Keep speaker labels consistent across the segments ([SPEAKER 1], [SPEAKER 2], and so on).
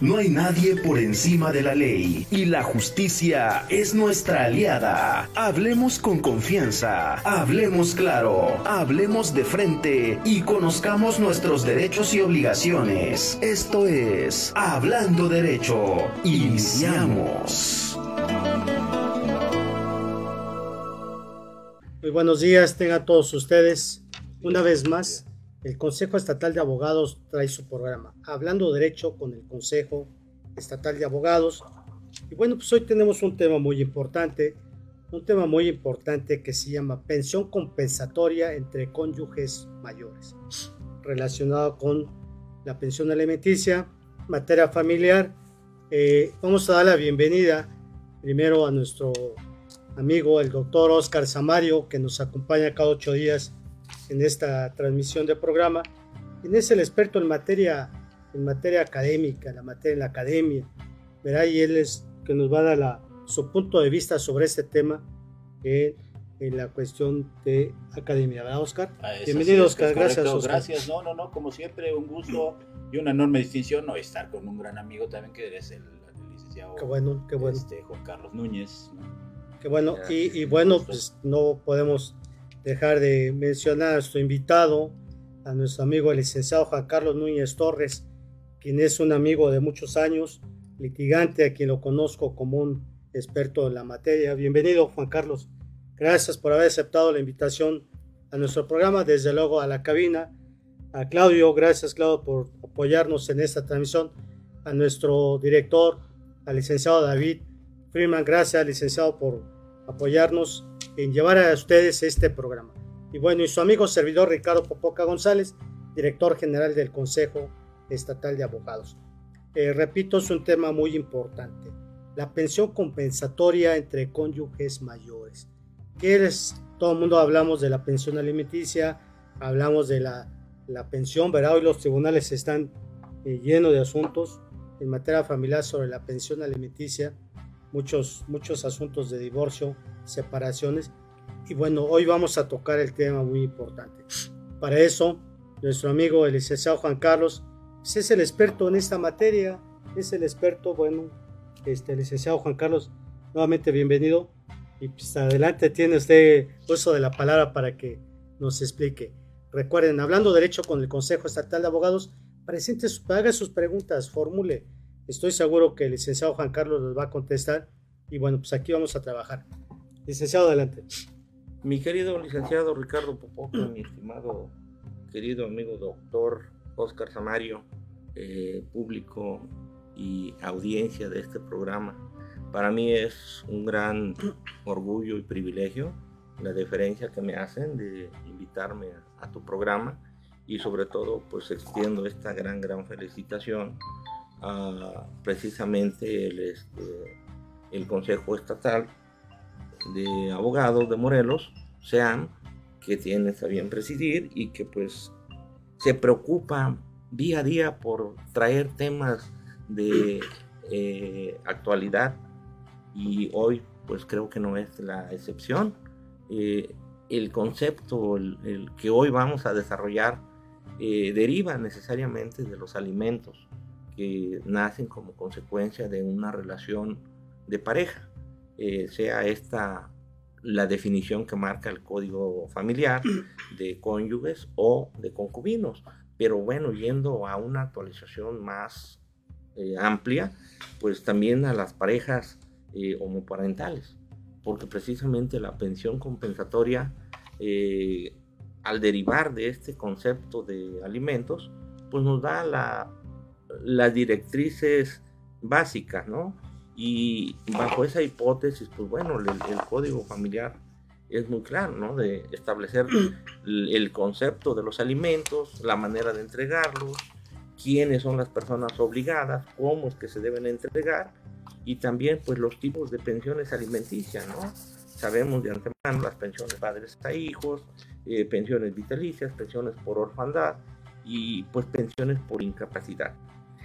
[SPEAKER 1] No hay nadie por encima de la ley y la justicia es nuestra aliada. Hablemos con confianza, hablemos claro, hablemos de frente y conozcamos nuestros derechos y obligaciones. Esto es Hablando Derecho. Iniciamos.
[SPEAKER 2] Muy buenos días, tengan todos ustedes. Una vez más, el Consejo Estatal de Abogados trae su programa, Hablando Derecho con el Consejo Estatal de Abogados. Y bueno, pues hoy tenemos un tema muy importante, un tema muy importante que se llama pensión compensatoria entre cónyuges mayores, relacionado con la pensión alimenticia, materia familiar. Eh, vamos a dar la bienvenida primero a nuestro amigo, el doctor Oscar Samario, que nos acompaña cada ocho días en esta transmisión de programa. Él es el experto en materia, en materia académica, la materia en la academia, ¿verdad? Y él es que nos va a dar la, su punto de vista sobre este tema en, en la cuestión de academia, ¿verdad, Oscar?
[SPEAKER 3] Ah,
[SPEAKER 2] Bienvenido, Oscar. Gracias, Oscar.
[SPEAKER 3] Gracias, no, no, no, como siempre, un gusto y una enorme distinción no estar con un gran amigo también que es el, el licenciado
[SPEAKER 2] Qué bueno, qué bueno.
[SPEAKER 3] Este, Juan Carlos Núñez. ¿no?
[SPEAKER 2] Qué bueno, y, y, bueno, pues no podemos dejar de mencionar a nuestro invitado, a nuestro amigo el licenciado Juan Carlos Núñez Torres, quien es un amigo de muchos años, litigante, a quien lo conozco como un experto en la materia. Bienvenido, Juan Carlos. Gracias por haber aceptado la invitación a nuestro programa, desde luego a la cabina. A Claudio, gracias Claudio por apoyarnos en esta transmisión. A nuestro director, al licenciado David Freeman, gracias licenciado por apoyarnos en llevar a ustedes este programa. Y bueno, y su amigo servidor Ricardo Popoca González, director general del Consejo Estatal de Abogados. Eh, repito, es un tema muy importante. La pensión compensatoria entre cónyuges mayores. ¿Qué es? Todo el mundo hablamos de la pensión alimenticia, hablamos de la, la pensión, ¿verdad? Hoy los tribunales están eh, llenos de asuntos en materia familiar sobre la pensión alimenticia, muchos, muchos asuntos de divorcio, separaciones. Y bueno, hoy vamos a tocar el tema muy importante. Para eso, nuestro amigo el licenciado Juan Carlos pues es el experto en esta materia, es el experto, bueno, este licenciado Juan Carlos, nuevamente bienvenido. Y pues adelante tiene usted uso de la palabra para que nos explique. Recuerden, hablando derecho con el Consejo Estatal de Abogados, presente, haga sus preguntas, formule. Estoy seguro que el licenciado Juan Carlos los va a contestar. Y bueno, pues aquí vamos a trabajar. Licenciado, adelante.
[SPEAKER 4] Mi querido licenciado Ricardo Popoca, mi estimado querido amigo doctor Oscar Samario, eh, público y audiencia de este programa, para mí es un gran orgullo y privilegio la deferencia que me hacen de invitarme a, a tu programa y sobre todo pues extiendo esta gran gran felicitación precisamente el, este, el Consejo Estatal de Abogados de Morelos, SEAM, que tiene a bien presidir y que pues se preocupa día a día por traer temas de eh, actualidad y hoy pues creo que no es la excepción. Eh, el concepto el, que hoy vamos a desarrollar eh, deriva necesariamente de los alimentos que nacen como consecuencia de una relación de pareja, eh, sea esta la definición que marca el código familiar de cónyuges o de concubinos. Pero bueno, yendo a una actualización más eh, amplia, pues también a las parejas eh, homoparentales, porque precisamente la pensión compensatoria, eh, al derivar de este concepto de alimentos, pues nos da la, las directrices básicas, ¿no? Y bajo esa hipótesis, pues bueno, el, código familiar es muy claro, ¿no? De establecer el, el, concepto de los alimentos, la manera de entregarlos, quiénes son las personas obligadas, cómo es que se deben entregar y también pues los tipos de pensiones alimenticias, ¿no? Sabemos de antemano las pensiones padres a hijos, eh, pensiones vitalicias, pensiones por orfandad y pues pensiones por incapacidad.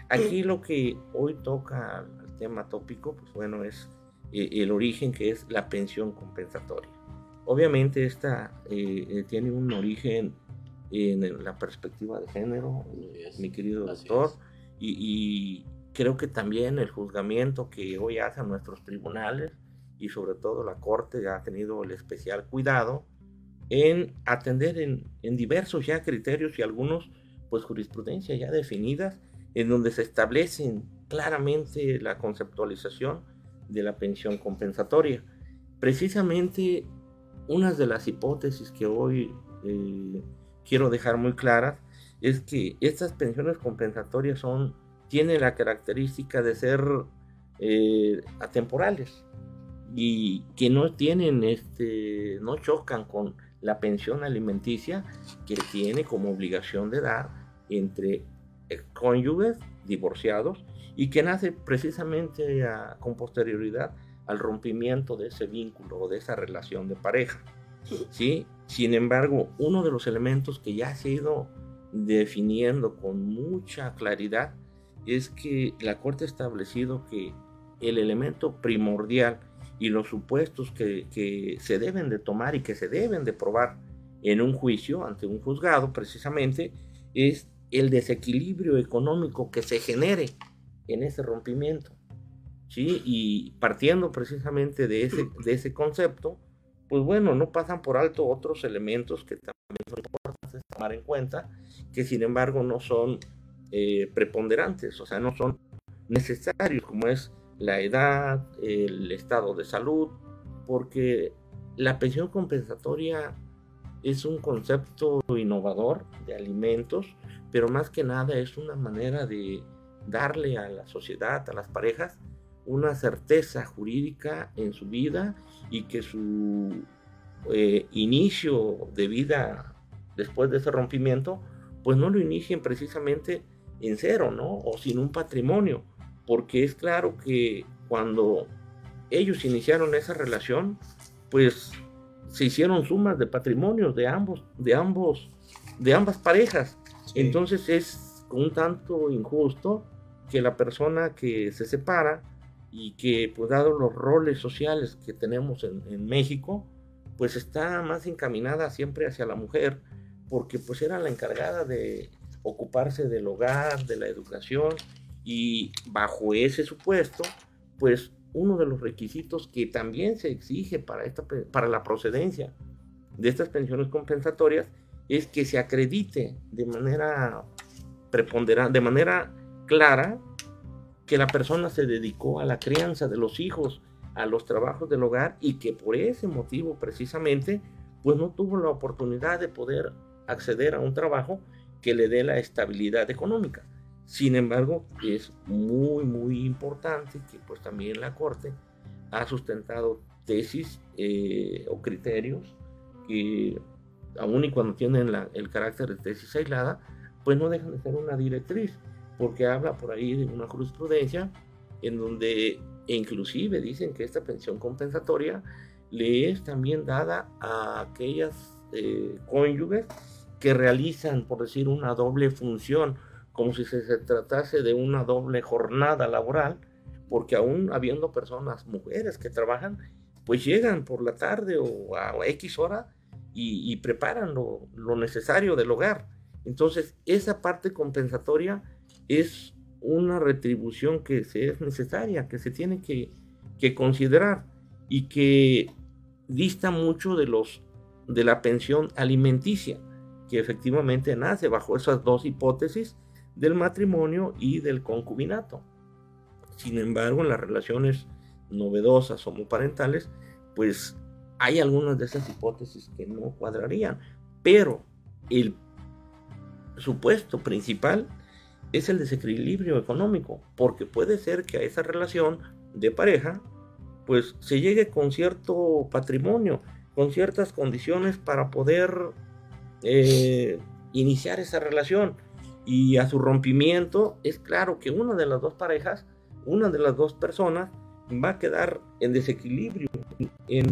[SPEAKER 4] Aquí lo que hoy toca tema tópico, pues bueno, es eh, el origen que es la pensión compensatoria. Obviamente esta eh, tiene un origen en la perspectiva de género,
[SPEAKER 3] es,
[SPEAKER 4] mi querido doctor, y, y, creo que también el juzgamiento que hoy hacen nuestros tribunales y sobre todo la Corte ha tenido el especial cuidado en atender en, en diversos ya criterios y algunos pues jurisprudencia ya definidas en donde se establecen claramente la conceptualización de la pensión compensatoria. Precisamente una de las hipótesis que hoy eh, quiero dejar muy claras es que estas pensiones compensatorias son, tienen la característica de ser eh, atemporales y que no tienen, este, no chocan con la pensión alimenticia que tiene como obligación de dar entre cónyuges divorciados y que nace precisamente con posterioridad al rompimiento de ese vínculo o de esa relación de pareja. ¿sí? Sin embargo, uno de los elementos que ya se ha ido definiendo con mucha claridad es que la Corte ha establecido que el elemento primordial y los supuestos que, que, se deben de tomar y que se deben de probar en un juicio ante un juzgado precisamente es el desequilibrio económico que se genere en ese rompimiento. ¿sí? Y partiendo precisamente de ese, de ese concepto, pues bueno, no pasan por alto otros elementos que también son importantes tomar en cuenta, que sin embargo no son eh, preponderantes, o sea, no son necesarios, como es la edad, el estado de salud, porque la pensión compensatoria es un concepto innovador de alimentos, pero más que nada es una manera de darle a la sociedad, a las parejas, una certeza jurídica en su vida y que su eh, inicio de vida después de ese rompimiento, pues no lo inicien precisamente en cero, ¿no? O sin un patrimonio, porque es claro que cuando ellos iniciaron esa relación, pues se hicieron sumas de patrimonios de ambos, de ambos, de ambas parejas. Entonces es un tanto injusto que la persona que se separa y que, pues dado los roles sociales que tenemos en, México, pues está más encaminada siempre hacia la mujer, porque pues era la encargada de ocuparse del hogar, de la educación, y bajo ese supuesto, pues uno de los requisitos que también se exige para, esta, para la procedencia de estas pensiones compensatorias es que se acredite de manera preponderante, de manera clara, que la persona se dedicó a la crianza de los hijos, a los trabajos del hogar y que por ese motivo precisamente pues no tuvo la oportunidad de poder acceder a un trabajo que le dé la estabilidad económica. Sin embargo, es muy, muy importante que pues también la Corte ha sustentado tesis eh, o criterios que, aun y cuando tienen el carácter de tesis aislada, pues no dejan de ser una directriz, porque habla por ahí de una jurisprudencia en donde inclusive dicen que esta pensión compensatoria le es también dada a aquellas eh, cónyuges que realizan, por decir, una doble función como si se, tratase de una doble jornada laboral, porque aún habiendo personas, mujeres que trabajan, pues llegan por la tarde o a, X hora y, preparan lo, necesario del hogar. Entonces, esa parte compensatoria es una retribución que es necesaria, que se tiene que, que considerar y que dista mucho de los de la pensión alimenticia, que efectivamente nace bajo esas dos hipótesis del matrimonio y del concubinato. Sin embargo, en las relaciones novedosas homoparentales, pues hay algunas de esas hipótesis que no cuadrarían, pero el supuesto principal es el desequilibrio económico, porque puede ser que a esa relación de pareja, pues se llegue con cierto patrimonio, con ciertas condiciones para poder eh, iniciar esa relación. Y a su rompimiento, es claro que una de las dos parejas, una de las dos personas, va a quedar en desequilibrio, en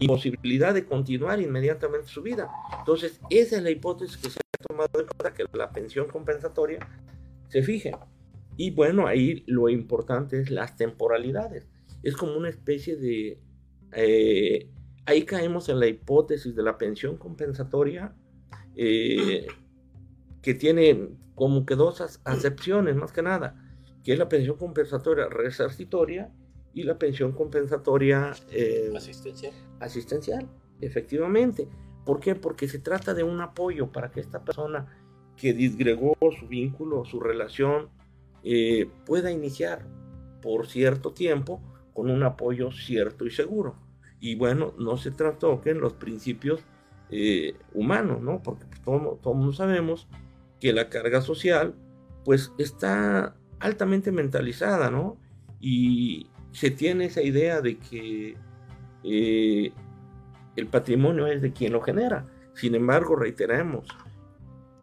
[SPEAKER 4] imposibilidad de continuar inmediatamente su vida. Entonces, esa es la hipótesis que se ha tomado en cuenta, que la pensión compensatoria se fije. Y bueno, ahí lo importante es las temporalidades. Es como una especie de... Eh, ahí caemos en la hipótesis de la pensión compensatoria eh, que tiene como que dos acepciones más que nada, que es la pensión compensatoria resarcitoria y la pensión compensatoria
[SPEAKER 3] eh, asistencial.
[SPEAKER 4] Asistencial, efectivamente. ¿Por qué? Porque se trata de un apoyo para que esta persona que disgregó su vínculo, su relación, eh, pueda iniciar por cierto tiempo con un apoyo cierto y seguro. Y bueno, no se trastoquen los principios eh, humanos, ¿no? Porque pues, todos, sabemos que la carga social, pues está altamente mentalizada, ¿no? Y se tiene esa idea de que eh, el patrimonio es de quien lo genera. Sin embargo, reiteramos,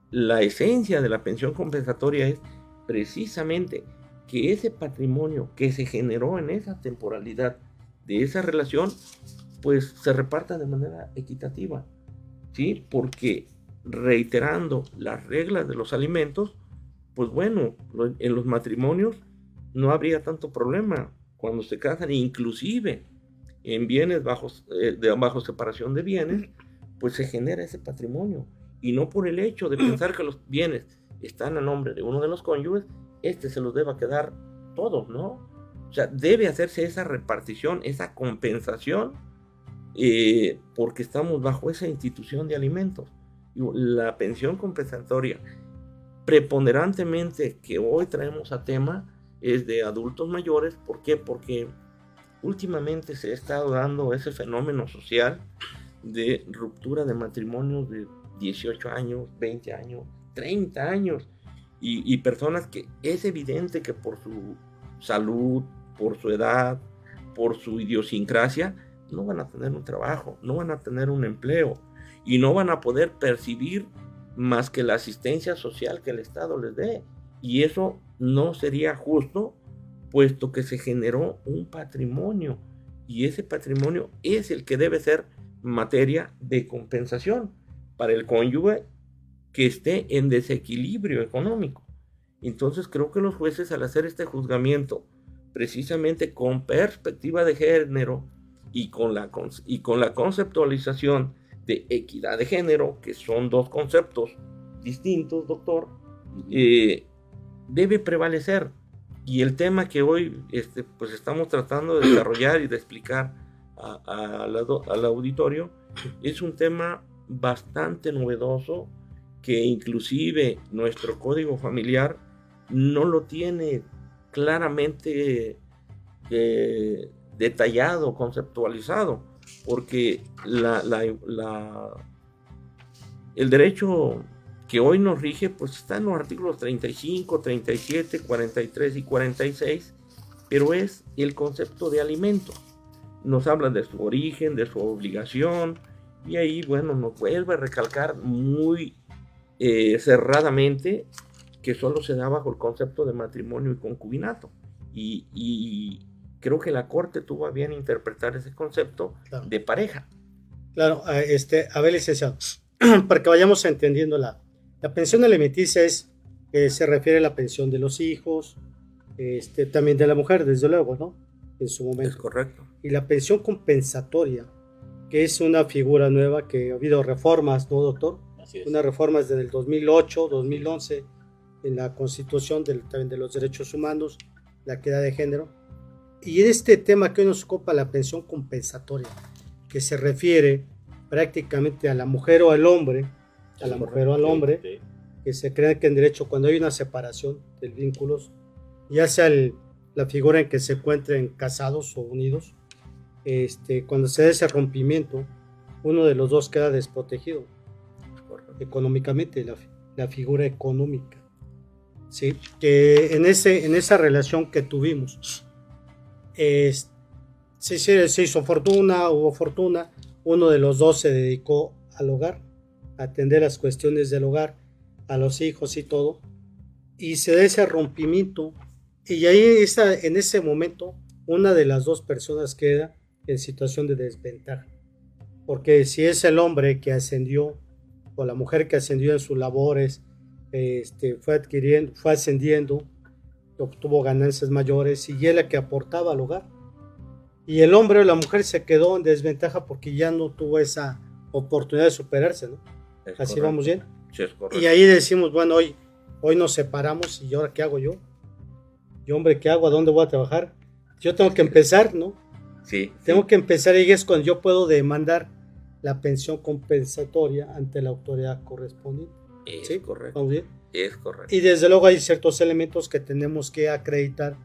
[SPEAKER 4] la esencia de la pensión compensatoria es precisamente que ese patrimonio que se generó en esa temporalidad de esa relación, pues se reparta de manera equitativa, ¿sí? Porque reiterando las reglas de los alimentos, pues bueno, en los matrimonios no habría tanto problema cuando se casan, inclusive en bienes bajos, eh, de bajo separación de bienes, pues se genera ese patrimonio. Y no por el hecho de pensar que los bienes están a nombre de uno de los cónyuges, este se los deba quedar todos, ¿no? O sea, debe hacerse esa repartición, esa compensación, eh, porque estamos bajo esa institución de alimentos. La pensión compensatoria preponderantemente que hoy traemos a tema es de adultos mayores. ¿Por qué? Porque últimamente se ha estado dando ese fenómeno social de ruptura de matrimonios de 18 años, 20 años, 30 años. Y, personas que es evidente que por su salud, por su edad, por su idiosincrasia, no van a tener un trabajo, no van a tener un empleo y no van a poder percibir más que la asistencia social que el Estado les dé. Y eso no sería justo, puesto que se generó un patrimonio y ese patrimonio es el que debe ser materia de compensación para el cónyuge que esté en desequilibrio económico. Entonces creo que los jueces al hacer este juzgamiento, precisamente con perspectiva de género y con la, y con la conceptualización de equidad de género, que son dos conceptos distintos, doctor, eh, debe prevalecer. Y el tema que hoy este, pues estamos tratando de desarrollar y de explicar al auditorio es un tema bastante novedoso que inclusive nuestro código familiar no lo tiene claramente eh, detallado, conceptualizado, porque la, el derecho que hoy nos rige pues está en los artículos 35, 37, 43 y 46, pero es el concepto de alimento. Nos habla de su origen, de su obligación, y ahí, bueno, nos vuelve a recalcar muy eh, cerradamente que solo se da bajo el concepto de matrimonio y concubinato. Y, creo que la Corte tuvo a bien interpretar ese concepto de pareja.
[SPEAKER 2] Claro, este, a ver, licenciado, para que vayamos entendiendo la, la pensión alimenticia es, eh, se refiere a la pensión de los hijos, este, también de la mujer, desde luego, ¿no? En su momento.
[SPEAKER 4] Es correcto.
[SPEAKER 2] Y la pensión compensatoria, que es una figura nueva que ha habido reformas, ¿no, doctor? Una reforma desde el 2008, 2011, en la Constitución del, también de los Derechos Humanos, la equidad de género. Y este tema que hoy nos ocupa, la pensión compensatoria, que se refiere prácticamente a la mujer o al hombre, a la mujer o al hombre, que se cree que en derecho, cuando hay una separación de vínculos, ya sea la figura en que se encuentren casados o unidos, este, cuando se da ese rompimiento, uno de los dos queda desprotegido económicamente, la, figura económica. ¿sí? Que en, ese, en esa relación que tuvimos, es, se, se hizo fortuna, hubo fortuna, uno de los dos se dedicó al hogar, atender las cuestiones del hogar, a los hijos y todo, y se da ese rompimiento, y ahí está, en ese momento una de las dos personas queda en situación de desventaja, porque si es el hombre que ascendió o la mujer que ascendió en sus labores, este, fue adquiriendo, fue ascendiendo, obtuvo ganancias mayores y él la que aportaba al hogar. Y el hombre o la mujer se quedó en desventaja porque ya no tuvo esa oportunidad de superarse, ¿no? Así vamos bien. y ahí decimos, bueno, hoy, hoy nos separamos y ahora qué hago yo. yo hombre, ¿qué hago? ¿A dónde voy a trabajar? Yo tengo que empezar, ¿no?
[SPEAKER 4] Sí.
[SPEAKER 2] Tengo que empezar y es cuando yo puedo demandar la pensión compensatoria ante la autoridad correspondiente.
[SPEAKER 4] Es
[SPEAKER 2] ¿Sí?
[SPEAKER 4] correcto.
[SPEAKER 2] ¿Vamos bien?
[SPEAKER 4] Es correcto.
[SPEAKER 2] Y desde luego hay ciertos elementos que tenemos que acreditar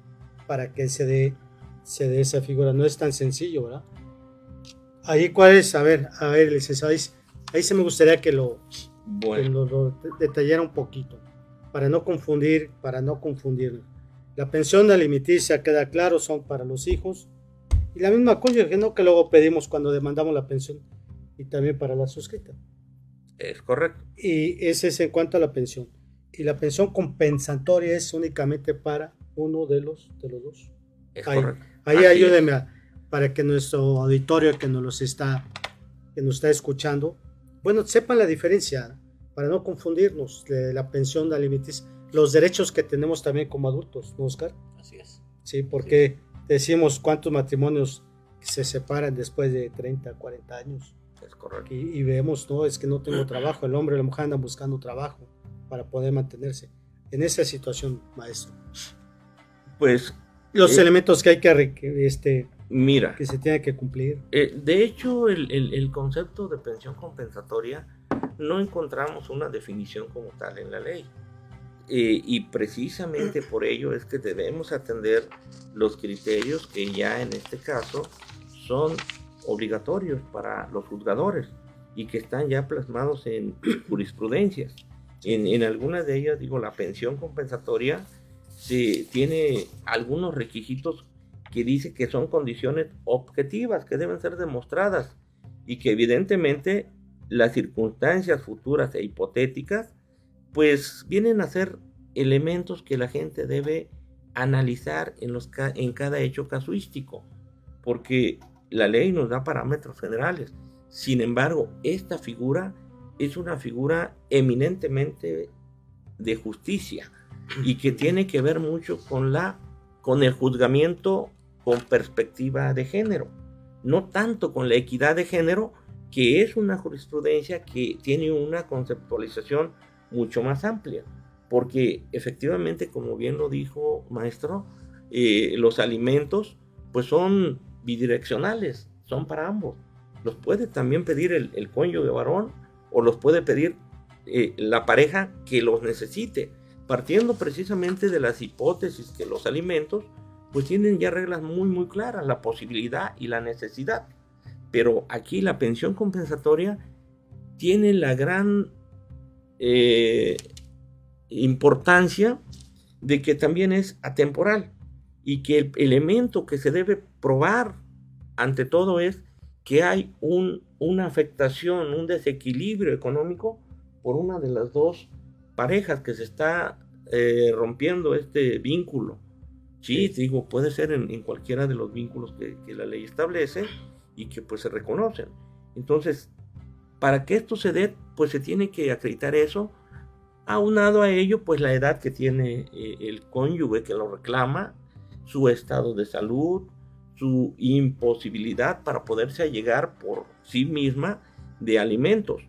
[SPEAKER 2] para que se dé, se dé esa figura. No es tan sencillo, ¿verdad? Ahí cuál es, a ver, a ver, licenciado, ahí, ahí se me gustaría que lo, que
[SPEAKER 4] Bueno,
[SPEAKER 2] lo, lo detallara un poquito, para no confundir, para no confundirnos. La pensión alimenticia, queda claro, son para los hijos. Y la misma cónyuge, ¿no? Que luego pedimos cuando demandamos la pensión. Y también para la suscrita.
[SPEAKER 4] es correcto.
[SPEAKER 2] Y ese es en cuanto a la pensión. Y la pensión compensatoria es únicamente para uno de los, de los dos.
[SPEAKER 4] Es
[SPEAKER 2] Ahí,
[SPEAKER 4] correcto.
[SPEAKER 2] ahí ayúdeme para que nuestro auditorio que nos los está, que nos está escuchando, bueno, sepan la diferencia, para no confundirnos de la pensión alimenticia, los derechos que tenemos también como adultos, ¿no, Oscar?
[SPEAKER 3] Así es.
[SPEAKER 2] Sí, porque decimos cuántos matrimonios se separan después de 30, 40 años.
[SPEAKER 4] Es correcto.
[SPEAKER 2] Y, y vemos, no, es que no tengo trabajo, el hombre y la mujer andan buscando trabajo para poder mantenerse. En esa situación, maestro.
[SPEAKER 4] Pues
[SPEAKER 2] Los
[SPEAKER 4] Eh.
[SPEAKER 2] elementos que hay que, este,
[SPEAKER 4] mira,
[SPEAKER 2] que se tiene que cumplir.
[SPEAKER 4] eh, de hecho el, el- el concepto de pensión compensatoria no encontramos una definición como tal en la ley. Eh, y precisamente por ello es que debemos atender los criterios que ya en este caso son obligatorios para los juzgadores y que están ya plasmados en jurisprudencias. En, en algunas de ellas, digo, la pensión compensatoria se tiene algunos requisitos que dice que son condiciones objetivas que deben ser demostradas y que evidentemente las circunstancias futuras e hipotéticas pues vienen a ser elementos que la gente debe analizar en, los, ca- en cada hecho casuístico porque la ley nos da parámetros generales. Sin embargo esta figura es una figura eminentemente de justicia y que tiene que ver mucho con la con el juzgamiento con perspectiva de género, no tanto con la equidad de género, que es una jurisprudencia que tiene una conceptualización mucho más amplia, porque efectivamente, como bien lo dijo maestro, eh, los alimentos pues son bidireccionales, son para ambos. Los puede también pedir el, el cónyuge varón o los puede pedir eh, la pareja que los necesite partiendo precisamente de las hipótesis que los alimentos pues tienen ya reglas muy muy claras, la posibilidad y la necesidad. Pero aquí la pensión compensatoria tiene la gran eh, importancia de que también es atemporal y que el elemento que se debe probar ante todo es que hay un, una afectación, un desequilibrio económico por una de las dos parejas que se está eh, rompiendo este vínculo. Sí, digo, puede ser en, en cualquiera de los vínculos que, que, la ley establece y que pues se reconocen. Entonces, para que esto se dé, pues se tiene que acreditar eso. Aunado a ello, pues la edad que tiene eh, el cónyuge que lo reclama, su estado de salud, su imposibilidad para poderse allegar por sí misma de alimentos.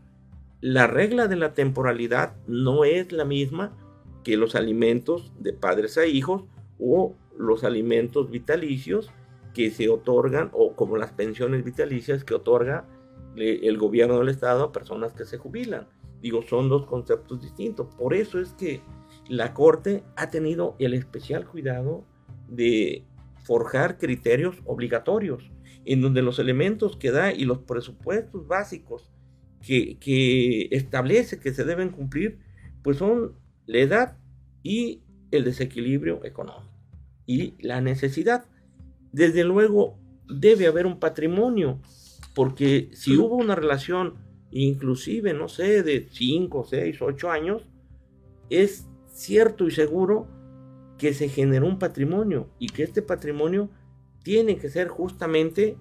[SPEAKER 4] La regla de la temporalidad no es la misma que los alimentos de padres a hijos o los alimentos vitalicios que se otorgan o como las pensiones vitalicias que otorga el gobierno del estado a personas que se jubilan. Digo, son dos conceptos distintos. Por eso es que la Corte ha tenido el especial cuidado de forjar criterios obligatorios en donde los elementos que da y los presupuestos básicos que, que establece que se deben cumplir, pues son la edad y el desequilibrio económico y la necesidad. Desde luego debe haber un patrimonio, porque si hubo una relación inclusive, no sé, de 5, 6, 8 años, es cierto y seguro que se generó un patrimonio y que este patrimonio tiene que ser justamente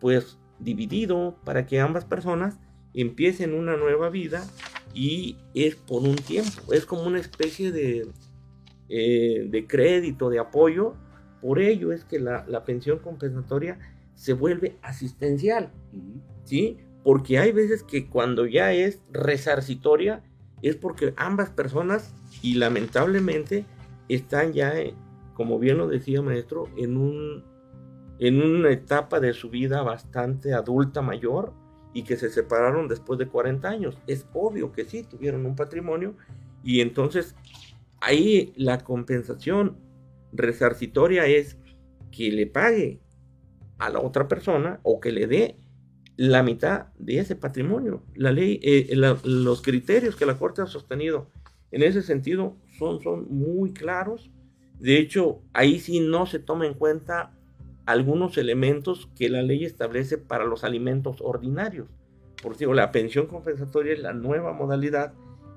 [SPEAKER 4] pues dividido para que ambas personas empiecen una nueva vida y es por un tiempo, es como una especie de, eh, de crédito, de apoyo, por ello es que la, la, pensión compensatoria se vuelve asistencial, uh -huh. ¿sí? Porque hay veces que cuando ya es resarcitoria es porque ambas personas y lamentablemente están ya como bien lo decía maestro, en, un, en una etapa de su vida bastante adulta mayor y que se separaron después de 40 años. Es obvio que sí, tuvieron un patrimonio y entonces ahí la compensación resarcitoria es que le pague a la otra persona o que le dé la mitad de ese patrimonio. La ley, eh, los criterios que la Corte ha sostenido en ese sentido son, son muy claros. De hecho, ahí sí no se toma en cuenta algunos elementos que la ley establece para los alimentos ordinarios. Por ejemplo, la pensión compensatoria es la nueva modalidad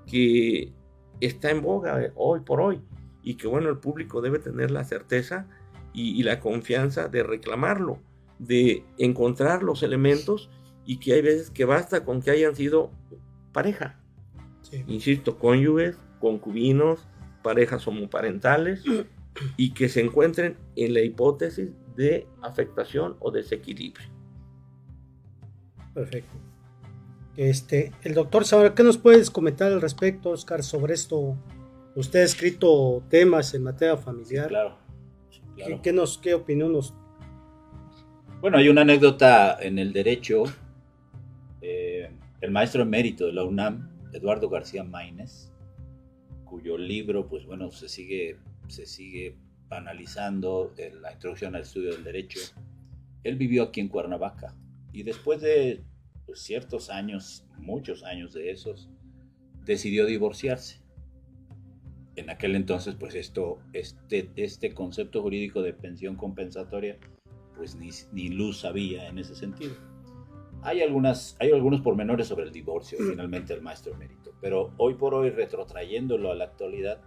[SPEAKER 4] que está en boga hoy por hoy y que bueno, el público debe tener la certeza y, la confianza de reclamarlo, de encontrar los elementos y que hay veces que basta con que hayan sido pareja. Insisto, cónyuges, concubinos, parejas homoparentales y que se encuentren en la hipótesis de afectación o desequilibrio.
[SPEAKER 2] Perfecto. Este, el doctor Sabra, ¿qué nos puedes comentar al respecto, Oscar, sobre esto? Usted ha escrito temas en materia familiar.
[SPEAKER 3] claro.
[SPEAKER 2] ¿Qué, nos, ¿Qué opinión nos...?
[SPEAKER 3] Bueno, hay una anécdota en el derecho. Eh, el maestro emérito de la UNAM, Eduardo García Maínez, cuyo libro, pues bueno, se sigue, se sigue analizando en la introducción al estudio del derecho. Él vivió aquí en Cuernavaca y después de pues, ciertos años, muchos años de esos, decidió divorciarse. En aquel entonces, pues esto, este, este concepto jurídico de pensión compensatoria, pues ni, ni luz había en ese sentido. Hay, algunas, hay algunos pormenores sobre el divorcio, finalmente el maestro emérito, pero hoy por hoy, retrotrayéndolo a la actualidad,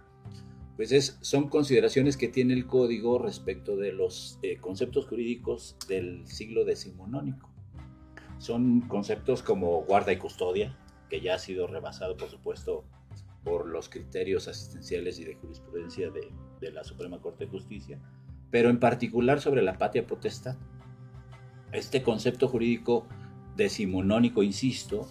[SPEAKER 3] pues es, son consideraciones que tiene el código respecto de los eh, conceptos jurídicos del siglo decimonónico. Son conceptos como guarda y custodia, que ya ha sido rebasado, por supuesto, por los criterios asistenciales y de jurisprudencia de, de la Suprema Corte de Justicia, pero en particular sobre la patria potestad. Este concepto jurídico decimonónico, insisto,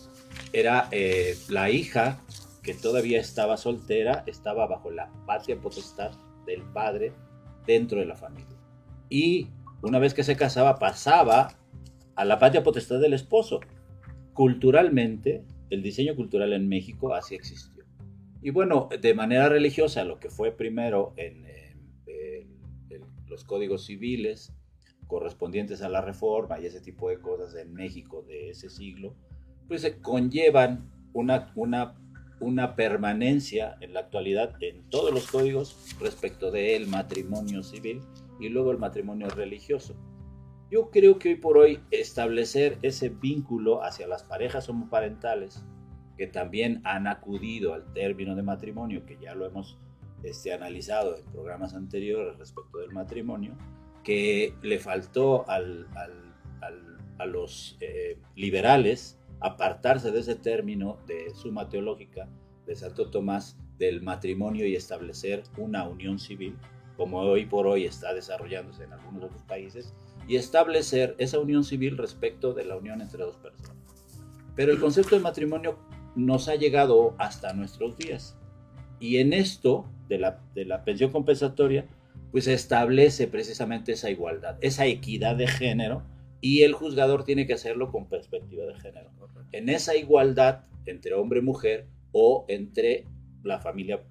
[SPEAKER 3] era eh, la hija que todavía estaba soltera, estaba bajo la patria potestad del padre dentro de la familia. Y una vez que se casaba, pasaba a la patria potestad del esposo. Culturalmente, el diseño cultural en México así existió. Y bueno, de manera religiosa, lo que fue primero en, los códigos civiles correspondientes a la reforma y ese tipo de cosas en México de ese siglo, pues se conllevan una, una, una permanencia en la actualidad en todos los códigos respecto del matrimonio civil y luego el matrimonio religioso. Yo creo que hoy por hoy establecer ese vínculo hacia las parejas homoparentales que también han acudido al término de matrimonio, que ya lo hemos este, analizado en programas anteriores respecto del matrimonio, que le faltó al, a los eh, liberales apartarse de ese término de suma teológica de Santo Tomás del matrimonio y establecer una unión civil, como hoy por hoy está desarrollándose en algunos otros países, y establecer esa unión civil respecto de la unión entre dos personas. Pero el concepto de matrimonio nos ha llegado hasta nuestros días. Y en esto de la, de la pensión compensatoria, pues establece precisamente esa igualdad, esa equidad de género, y el juzgador tiene que hacerlo con perspectiva de género. En esa igualdad entre hombre y mujer, o entre la familia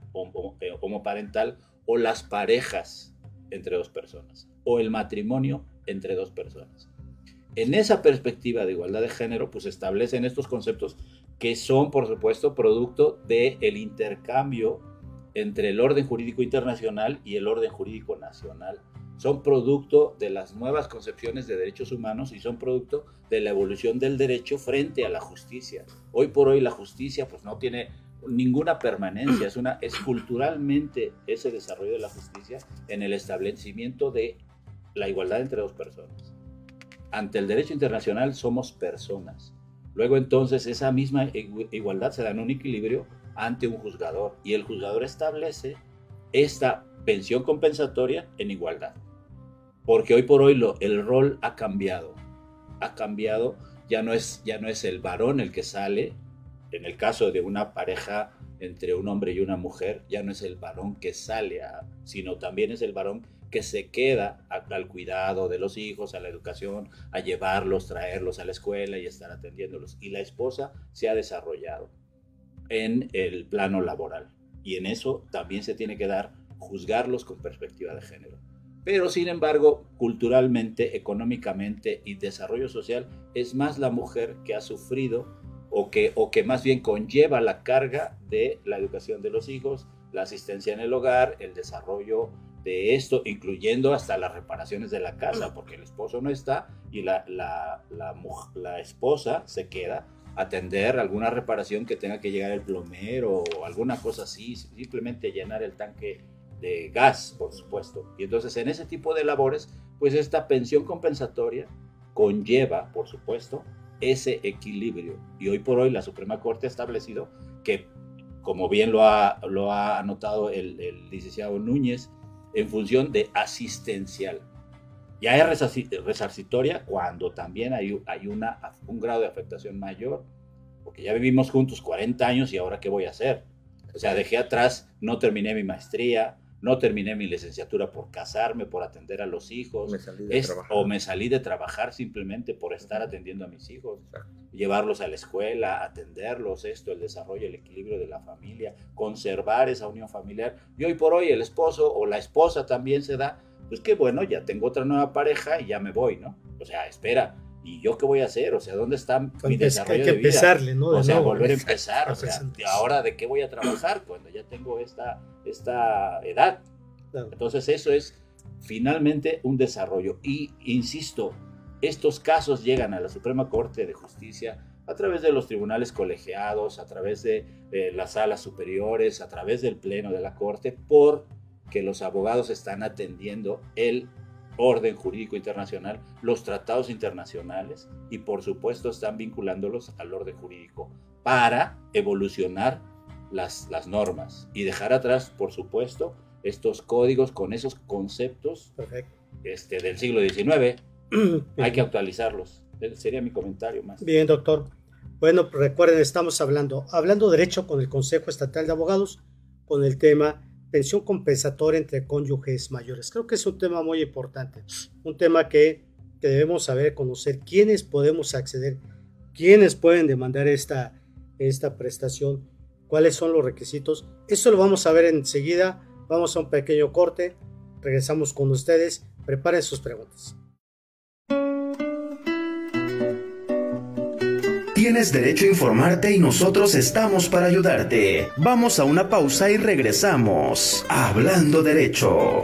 [SPEAKER 3] eh, homoparental, o las parejas entre dos personas, o el matrimonio entre dos personas. En esa perspectiva de igualdad de género, pues establecen estos conceptos que son, por supuesto, producto del el intercambio entre el orden jurídico internacional y el orden jurídico nacional. Son producto de las nuevas concepciones de derechos humanos y son producto de la evolución del derecho frente a la justicia. Hoy por hoy la justicia pues no tiene ninguna permanencia, es, una, es culturalmente ese desarrollo de la justicia en el establecimiento de la igualdad entre dos personas. Ante el derecho internacional somos personas Luego entonces esa misma igualdad se da en un equilibrio ante un juzgador y el juzgador establece esta pensión compensatoria en igualdad. Porque hoy por hoy el rol ha cambiado. Ha cambiado, ya no, es, ya no es el varón el que sale, en el caso de una pareja entre un hombre y una mujer, ya no es el varón que sale, sino también es el varón que se queda al cuidado de los hijos, a la educación, a llevarlos, traerlos a la escuela y estar atendiéndolos. Y la esposa se ha desarrollado en el plano laboral. Y en eso también se tiene que dar, juzgarlos con perspectiva de género. Pero sin embargo, culturalmente, económicamente y desarrollo social, es más la mujer que ha sufrido o que, o que más bien conlleva la carga de la educación de los hijos, la asistencia en el hogar, el desarrollo de esto, incluyendo hasta las reparaciones de la casa, porque el esposo no está y la, la, la, la esposa se queda a atender alguna reparación que tenga que llegar el plomero o alguna cosa así, simplemente llenar el tanque de gas, por supuesto. Y entonces en ese tipo de labores, pues esta pensión compensatoria conlleva, por supuesto, ese equilibrio. Y hoy por hoy la Suprema Corte ha establecido que, como bien lo ha, lo ha anotado el, el licenciado Núñez, en función de asistencial. Ya es resarcitoria cuando también hay, hay una, un grado de afectación mayor, porque ya vivimos juntos 40 años y ahora qué voy a hacer. O sea, dejé atrás, no terminé mi maestría, no terminé mi licenciatura por casarme, por atender a los hijos, o me salí de trabajar simplemente por estar atendiendo a mis hijos, llevarlos a la escuela, atenderlos, esto, el desarrollo, el equilibrio de la familia, conservar esa unión familiar. Y hoy por hoy el esposo o la esposa también se da, pues que bueno, ya tengo otra nueva pareja y ya me voy, ¿no? O sea, espera, ¿y yo qué voy a hacer? O sea, ¿dónde está mi desarrollo
[SPEAKER 2] hay que empezarle, ¿no?
[SPEAKER 3] o sea, volver a empezar. O sea, ahora de qué voy a trabajar cuando ya tengo esta, esta edad? Entonces eso es finalmente un desarrollo. Y insisto, estos casos llegan a la Suprema Corte de Justicia a través de los tribunales colegiados, a través de las salas superiores, a través del pleno de la Corte, porque los abogados están atendiendo el orden jurídico internacional, los tratados internacionales y por supuesto están vinculándolos al orden jurídico para evolucionar las, las normas y dejar atrás, por supuesto, estos códigos con esos conceptos Este, del siglo XIX. Hay que actualizarlos. Ese sería mi comentario más.
[SPEAKER 2] Bien, doctor. Bueno, recuerden, estamos hablando, hablando derecho con el Consejo Estatal de Abogados, con el tema pensión compensatoria entre cónyuges mayores. Creo que es un tema muy importante, un tema que, debemos saber, conocer quiénes podemos acceder, quiénes pueden demandar esta, esta prestación, cuáles son los requisitos. Eso lo vamos a ver enseguida. Vamos a un pequeño corte. Regresamos con ustedes. Preparen sus preguntas.
[SPEAKER 1] Tienes derecho a informarte y nosotros estamos para ayudarte. Vamos a una pausa y regresamos. Hablando derecho.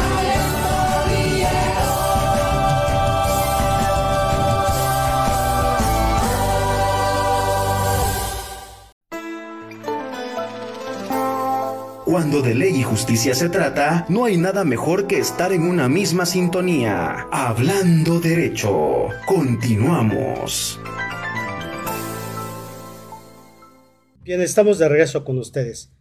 [SPEAKER 1] Cuando de ley y justicia se trata, no hay nada mejor que estar en una misma sintonía. Hablando derecho. Continuamos.
[SPEAKER 2] Bien, estamos de regreso con ustedes.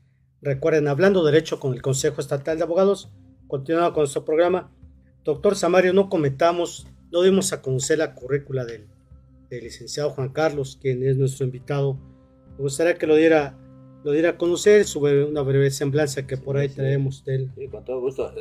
[SPEAKER 2] Recuerden, hablando derecho con el Consejo Estatal de Abogados, continuando con nuestro programa. Doctor Samario, no comentamos, no dimos a conocer la currícula del, del licenciado Juan Carlos, quien es nuestro invitado. Me gustaría que lo diera lo diera a conocer sobre una breve semblanza que por ahí traemos de él.
[SPEAKER 3] Sí, con todo gusto.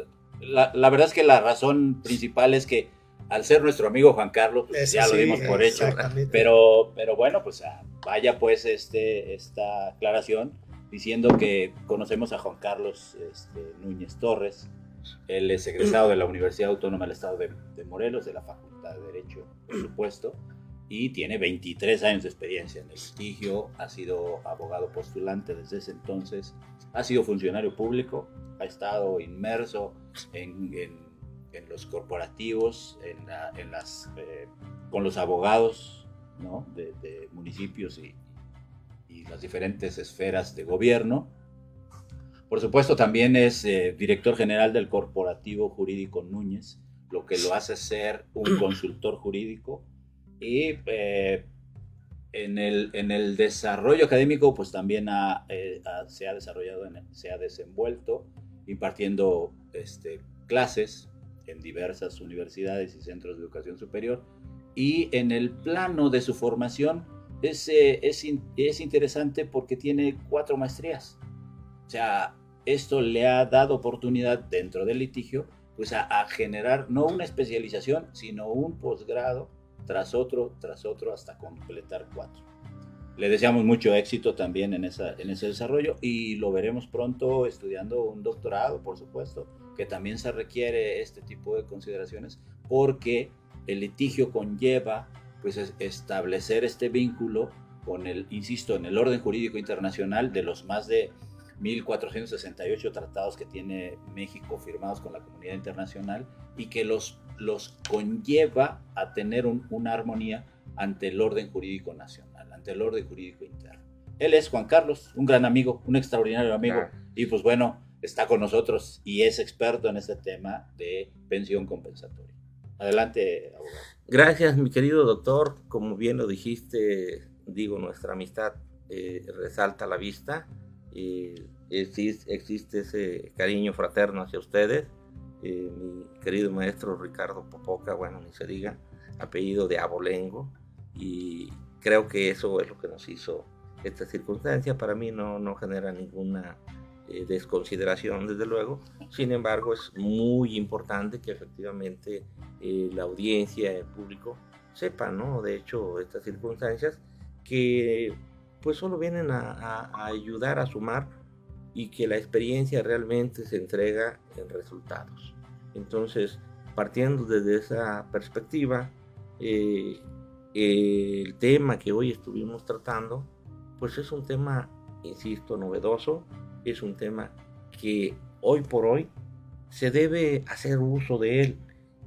[SPEAKER 3] La, la, verdad es que la razón principal es que al ser nuestro amigo Juan Carlos, pues ya sí, lo dimos por hecho. Pero, pero bueno, pues ah, vaya pues este, esta aclaración diciendo que conocemos a Juan Carlos este, Núñez Torres. Él es egresado de la Universidad Autónoma del Estado de, de Morelos, de la Facultad de Derecho, por supuesto y tiene 23 años de experiencia en el litigio, ha sido abogado postulante desde ese entonces, ha sido funcionario público, ha estado inmerso en, en, en los corporativos, en, la, en las, eh, con los abogados ¿no? de, de, municipios y, y, las diferentes esferas de gobierno. Por supuesto, también es eh, director general del Corporativo Jurídico Núñez, lo que lo hace ser un consultor jurídico y eh, en, el, en el desarrollo académico, pues también ha, eh, se ha desarrollado, en, se ha desenvuelto impartiendo este, clases en diversas universidades y centros de educación superior. Y en el plano de su formación es, eh, es, es interesante porque tiene cuatro maestrías. O sea, esto le ha dado oportunidad dentro del litigio pues a, a generar no una especialización, sino un posgrado tras otro, tras otro, hasta completar cuatro. Le deseamos mucho éxito también en, esa, en ese desarrollo y lo veremos pronto estudiando un doctorado, por supuesto, que también se requiere este tipo de consideraciones porque el litigio conlleva pues establecer este vínculo con el, insisto, en el orden jurídico internacional de los más de 1.468 tratados que tiene México firmados con la comunidad internacional y que los los conlleva a tener un, una armonía ante el orden jurídico nacional, ante el orden jurídico interno. Él es Juan Carlos, un gran amigo, un extraordinario amigo, claro. y pues bueno, está con nosotros y es experto en este tema de pensión compensatoria. Adelante, abogado.
[SPEAKER 4] Gracias, mi querido doctor. Como bien lo dijiste, digo, nuestra amistad eh, resalta a la vista. Eh, existe, existe ese cariño fraterno hacia ustedes eh, mi querido maestro Ricardo Popoca, bueno, ni se diga, apellido de Abolengo, y creo que eso es lo que nos hizo esta circunstancia. Para mí no, no genera ninguna eh, desconsideración, desde luego, sin embargo es muy importante que efectivamente eh, la audiencia, el público, sepa, ¿no? De hecho, estas circunstancias que pues solo vienen a, ayudar a sumar y que la experiencia realmente se entrega en resultados. Entonces, partiendo desde esa perspectiva, eh, el tema que hoy estuvimos tratando, pues es un tema, insisto, novedoso, es un tema que hoy por hoy se debe hacer uso de él.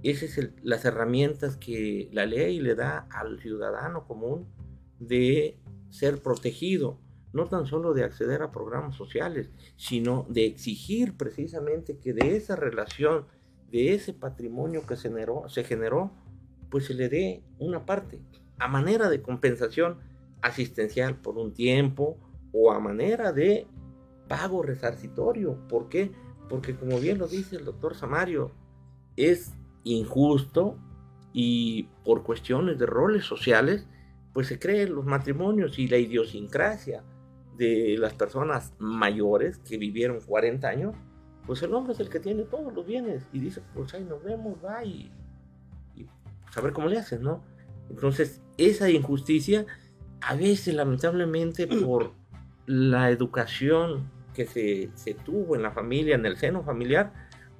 [SPEAKER 4] Esas son las herramientas que la ley le da al ciudadano común de ser protegido no tan solo de acceder a programas sociales, sino de exigir precisamente que de esa relación, de ese patrimonio que se generó, se generó pues se le dé una parte a manera de compensación asistencial por un tiempo o a manera de pago resarcitorio. ¿Por qué? Porque como bien lo dice el doctor Samario, es injusto y por cuestiones de roles sociales, pues se creen los matrimonios y la idiosincrasia de las personas mayores que vivieron 40 años, pues el hombre es el que tiene todos los bienes y dice, pues ahí nos vemos, va y, y a ver cómo le hacen, ¿no? Entonces, esa injusticia, a veces lamentablemente por la educación que se, se tuvo en la familia, en el seno familiar,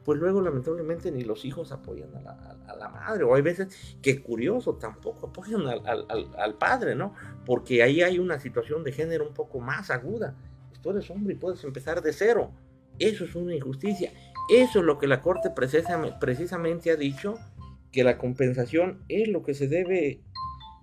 [SPEAKER 4] pues luego lamentablemente ni los hijos apoyan a la, a la madre, o hay veces que curioso, tampoco apoyan al, al, al, padre, ¿no? Porque ahí hay una situación de género un poco más aguda. Pues tú eres hombre y puedes empezar de cero. Eso es una injusticia. Eso es lo que la Corte precisamente ha dicho, que la compensación es lo que se debe,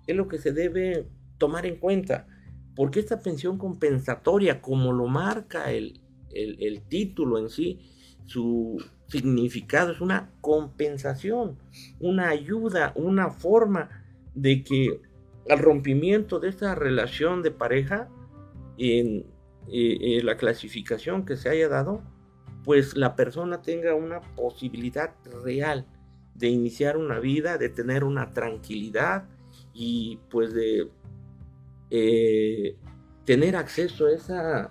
[SPEAKER 4] es lo que se debe tomar en cuenta. Porque esta pensión compensatoria, como lo marca el, el, título en sí, su significado es una compensación, una ayuda, una forma de que al rompimiento de esta relación de pareja, en, eh, la clasificación que se haya dado, pues la persona tenga una posibilidad real de iniciar una vida, de tener una tranquilidad y pues de eh, tener acceso a esa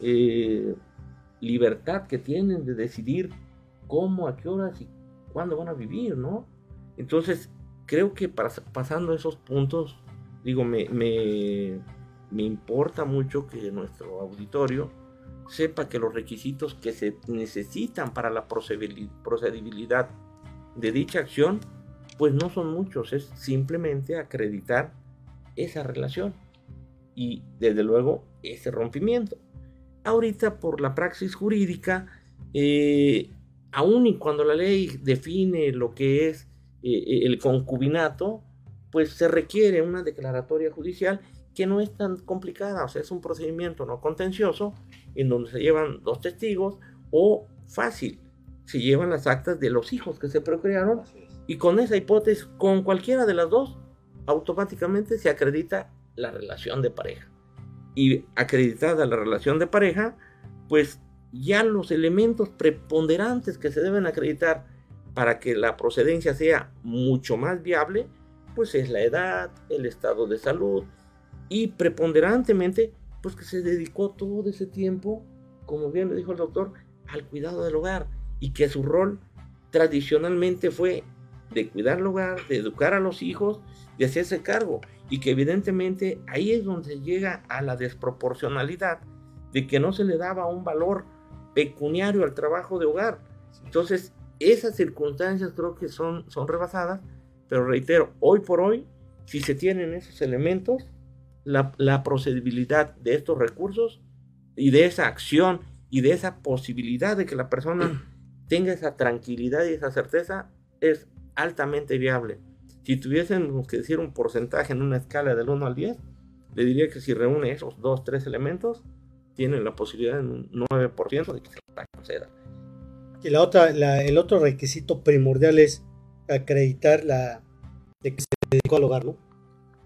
[SPEAKER 4] eh, libertad que tienen de decidir cómo, a qué horas y cuándo van a vivir, ¿no? Entonces, creo que pasando esos puntos, digo, me, me, me importa mucho que nuestro auditorio sepa que los requisitos que se necesitan para la procedibilidad de dicha acción, pues no son muchos, es simplemente acreditar esa relación y desde luego ese rompimiento. Ahorita por la praxis jurídica, eh, aun y cuando la ley define lo que es eh, el concubinato, pues se requiere una declaratoria judicial que no es tan complicada, o sea, es un procedimiento no contencioso en donde se llevan dos testigos o fácil, se llevan las actas de los hijos que se procrearon y con esa hipótesis, con cualquiera de las dos, automáticamente se acredita la relación de pareja. Y acreditada la relación de pareja, pues ya los elementos preponderantes que se deben acreditar para que la procedencia sea mucho más viable, pues es la edad, el estado de salud y preponderantemente, pues que se dedicó todo ese tiempo, como bien le dijo el doctor, al cuidado del hogar y que su rol tradicionalmente fue de cuidar el hogar, de educar a los hijos, de hacerse cargo y que evidentemente ahí es donde llega a la desproporcionalidad de que no se le daba un valor pecuniario al trabajo de hogar. Entonces, esas circunstancias creo que son, son rebasadas, pero reitero, hoy por hoy, si se tienen esos elementos, la, la procedibilidad de estos recursos y de esa acción y de esa posibilidad de que la persona tenga esa tranquilidad y esa certeza es altamente viable. Si tuviésemos que decir un porcentaje en una escala del 1 al 10, le diría que si reúne esos dos, tres elementos, tiene la posibilidad de un 9% de que se la conceda.
[SPEAKER 2] Y la otra, el otro requisito primordial es acreditar la de que se dedicó al hogar, ¿no?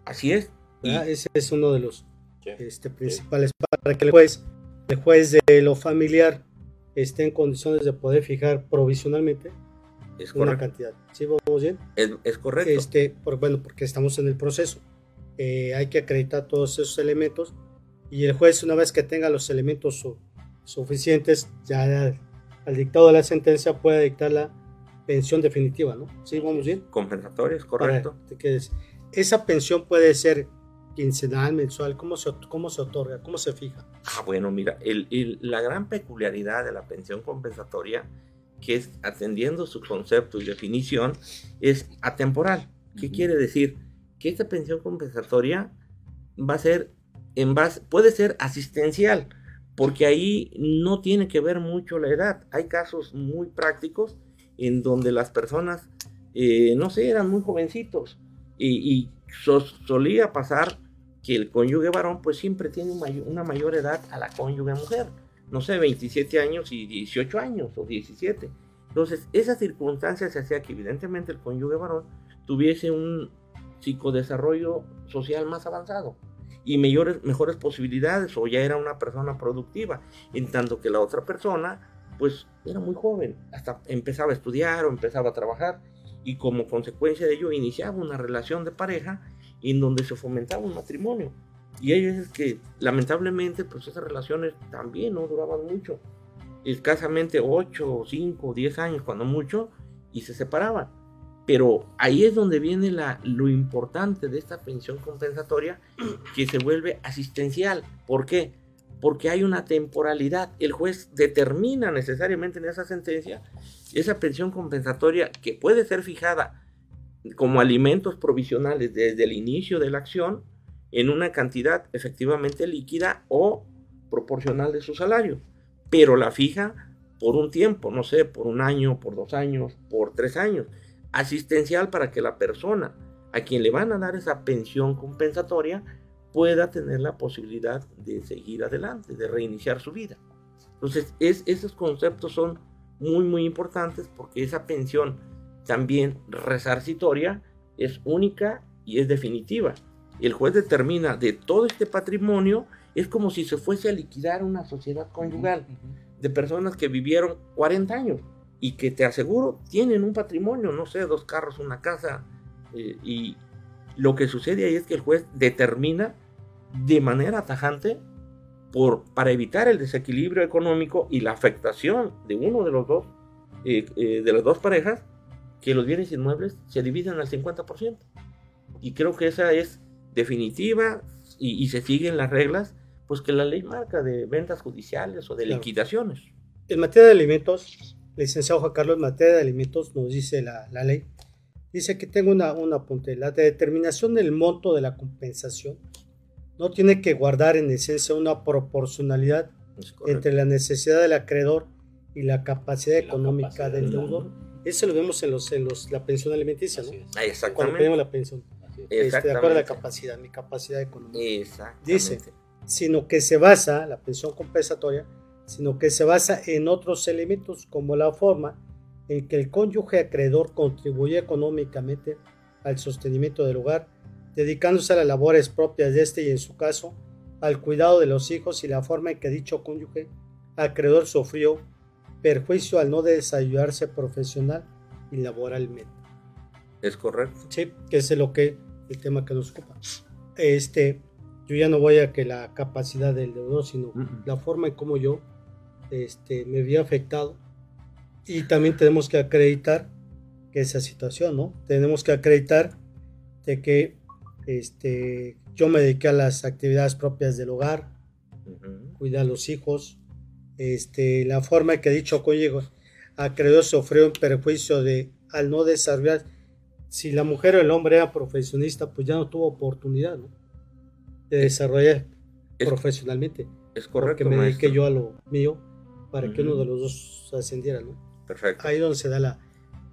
[SPEAKER 4] Así es.
[SPEAKER 2] Ese es uno de los este, principales para que el juez, el juez de lo familiar esté en condiciones de poder fijar provisionalmente es una cantidad. ¿Sí vamos bien?
[SPEAKER 4] Es, correcto.
[SPEAKER 2] Este, por, bueno, porque estamos en el proceso. Eh, hay que acreditar todos esos elementos y el juez una vez que tenga los elementos suficientes, ya al, dictado de la sentencia puede dictar la pensión definitiva, ¿no? ¿Sí vamos bien?
[SPEAKER 4] Compensatoria, es correcto.
[SPEAKER 2] esa pensión puede ser quincenal, mensual, ¿cómo se, cómo se otorga? ¿Cómo se fija?
[SPEAKER 4] Ah, bueno, mira, el, la gran peculiaridad de la pensión compensatoria que es atendiendo su concepto y definición, es atemporal. ¿Qué quiere decir? Que esta pensión compensatoria va a ser en puede ser asistencial, porque ahí no tiene que ver mucho la edad. Hay casos muy prácticos en donde las personas, eh, no sé, eran muy jovencitos y, solía pasar que el cónyuge varón pues siempre tiene una mayor edad a la cónyuge mujer no sé, 27 años y 18 años o 17. Entonces, esa circunstancia se hacía que evidentemente el cónyuge varón tuviese un psicodesarrollo social más avanzado y mejores, mejores posibilidades o ya era una persona productiva, en tanto que la otra persona pues era muy joven, hasta empezaba a estudiar o empezaba a trabajar y como consecuencia de ello iniciaba una relación de pareja en donde se fomentaba un matrimonio. Y hay veces que lamentablemente pues esas relaciones también no duraban mucho, escasamente 8, 5, 10 años cuando mucho, y se separaban. Pero ahí es donde viene la, lo importante de esta pensión compensatoria que se vuelve asistencial. ¿Por qué? Porque hay una temporalidad. El juez determina necesariamente en esa sentencia esa pensión compensatoria que puede ser fijada como alimentos provisionales desde el inicio de la acción en una cantidad efectivamente líquida o proporcional de su salario, pero la fija por un tiempo, no sé, por un año, por dos años, por tres años, asistencial para que la persona a quien le van a dar esa pensión compensatoria pueda tener la posibilidad de seguir adelante, de reiniciar su vida. Entonces, es, esos conceptos son muy, muy importantes porque esa pensión también resarcitoria es única y es definitiva. El juez determina de todo este patrimonio, es como si se fuese a liquidar una sociedad conyugal de personas que vivieron 40 años y que te aseguro tienen un patrimonio, no sé, dos carros, una casa, eh, y lo que sucede ahí es que el juez determina de manera tajante por, para evitar el desequilibrio económico y la afectación de uno de los dos, eh, eh, de las dos parejas, que los bienes inmuebles se dividen al 50%. Y creo que esa es definitiva y, se siguen las reglas pues que la ley marca de ventas judiciales o de liquidaciones.
[SPEAKER 2] En materia de alimentos, licenciado Juan Carlos, en materia de alimentos nos dice la, la ley, dice que tengo una, un apunte, la determinación del monto de la compensación no tiene que guardar en esencia una proporcionalidad entre la necesidad del acreedor y la capacidad económica del deudor. Eso lo vemos en, los, en los, la pensión alimenticia, ¿no?
[SPEAKER 4] Exactamente.
[SPEAKER 2] Cuando pedimos la pensión. Este, de acuerdo a la capacidad, mi capacidad económica. Dice, sino que se basa, la pensión compensatoria, sino que se basa en otros elementos como la forma en que el cónyuge acreedor contribuye económicamente al sostenimiento del hogar, dedicándose a las labores propias de este y en su caso al cuidado de los hijos y la forma en que dicho cónyuge acreedor sufrió perjuicio al no desayudarse profesional y laboralmente.
[SPEAKER 4] Es correcto.
[SPEAKER 2] Sí, que es lo que el tema que nos ocupa. Este, yo ya no voy a que la capacidad del deudor, sino la forma en cómo yo este, me había afectado. Y también tenemos que acreditar que esa situación, ¿no? Tenemos que acreditar de que este, yo me dediqué a las actividades propias del hogar, cuidar a los hijos, este, la forma en que dicho cónyuge acreedor sufrió un perjuicio de al no desarrollar si la mujer o el hombre era profesionista, pues ya no tuvo oportunidad ¿no? de desarrollar profesionalmente.
[SPEAKER 4] Es correcto.
[SPEAKER 2] Porque me dediqué yo a lo mío para que uno de los dos ascendiera, ¿no?
[SPEAKER 4] Perfecto.
[SPEAKER 2] Ahí donde se da la...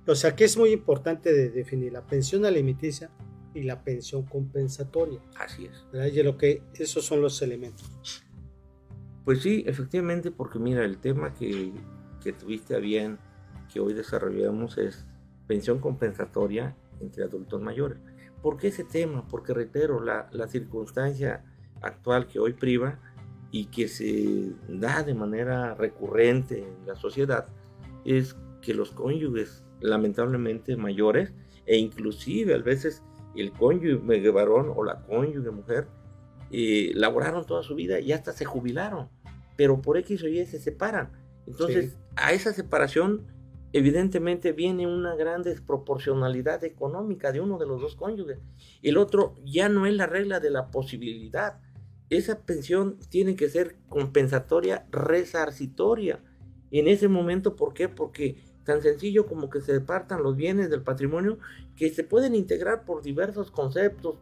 [SPEAKER 2] O sea, que es muy importante de definir la pensión alimenticia y la pensión compensatoria.
[SPEAKER 4] Así es.
[SPEAKER 2] Y lo que, esos son los elementos.
[SPEAKER 4] Pues sí, efectivamente, porque mira, el tema que, que tuviste a bien que hoy desarrollamos es pensión compensatoria entre adultos mayores. ¿Por qué ese tema? Porque reitero, la, la circunstancia actual que hoy priva y que se da de manera recurrente en la sociedad es que los cónyuges lamentablemente mayores e inclusive a veces el cónyuge varón o la cónyuge mujer eh, laboraron toda su vida y hasta se jubilaron, pero por X o Y se separan. Entonces, a esa separación evidentemente viene una gran desproporcionalidad económica de uno de los dos cónyuges. El otro ya no es la regla de la posibilidad. Esa pensión tiene que ser compensatoria, resarcitoria. En ese momento, ¿por qué? Porque tan sencillo como que se departan los bienes del patrimonio que se pueden integrar por diversos conceptos,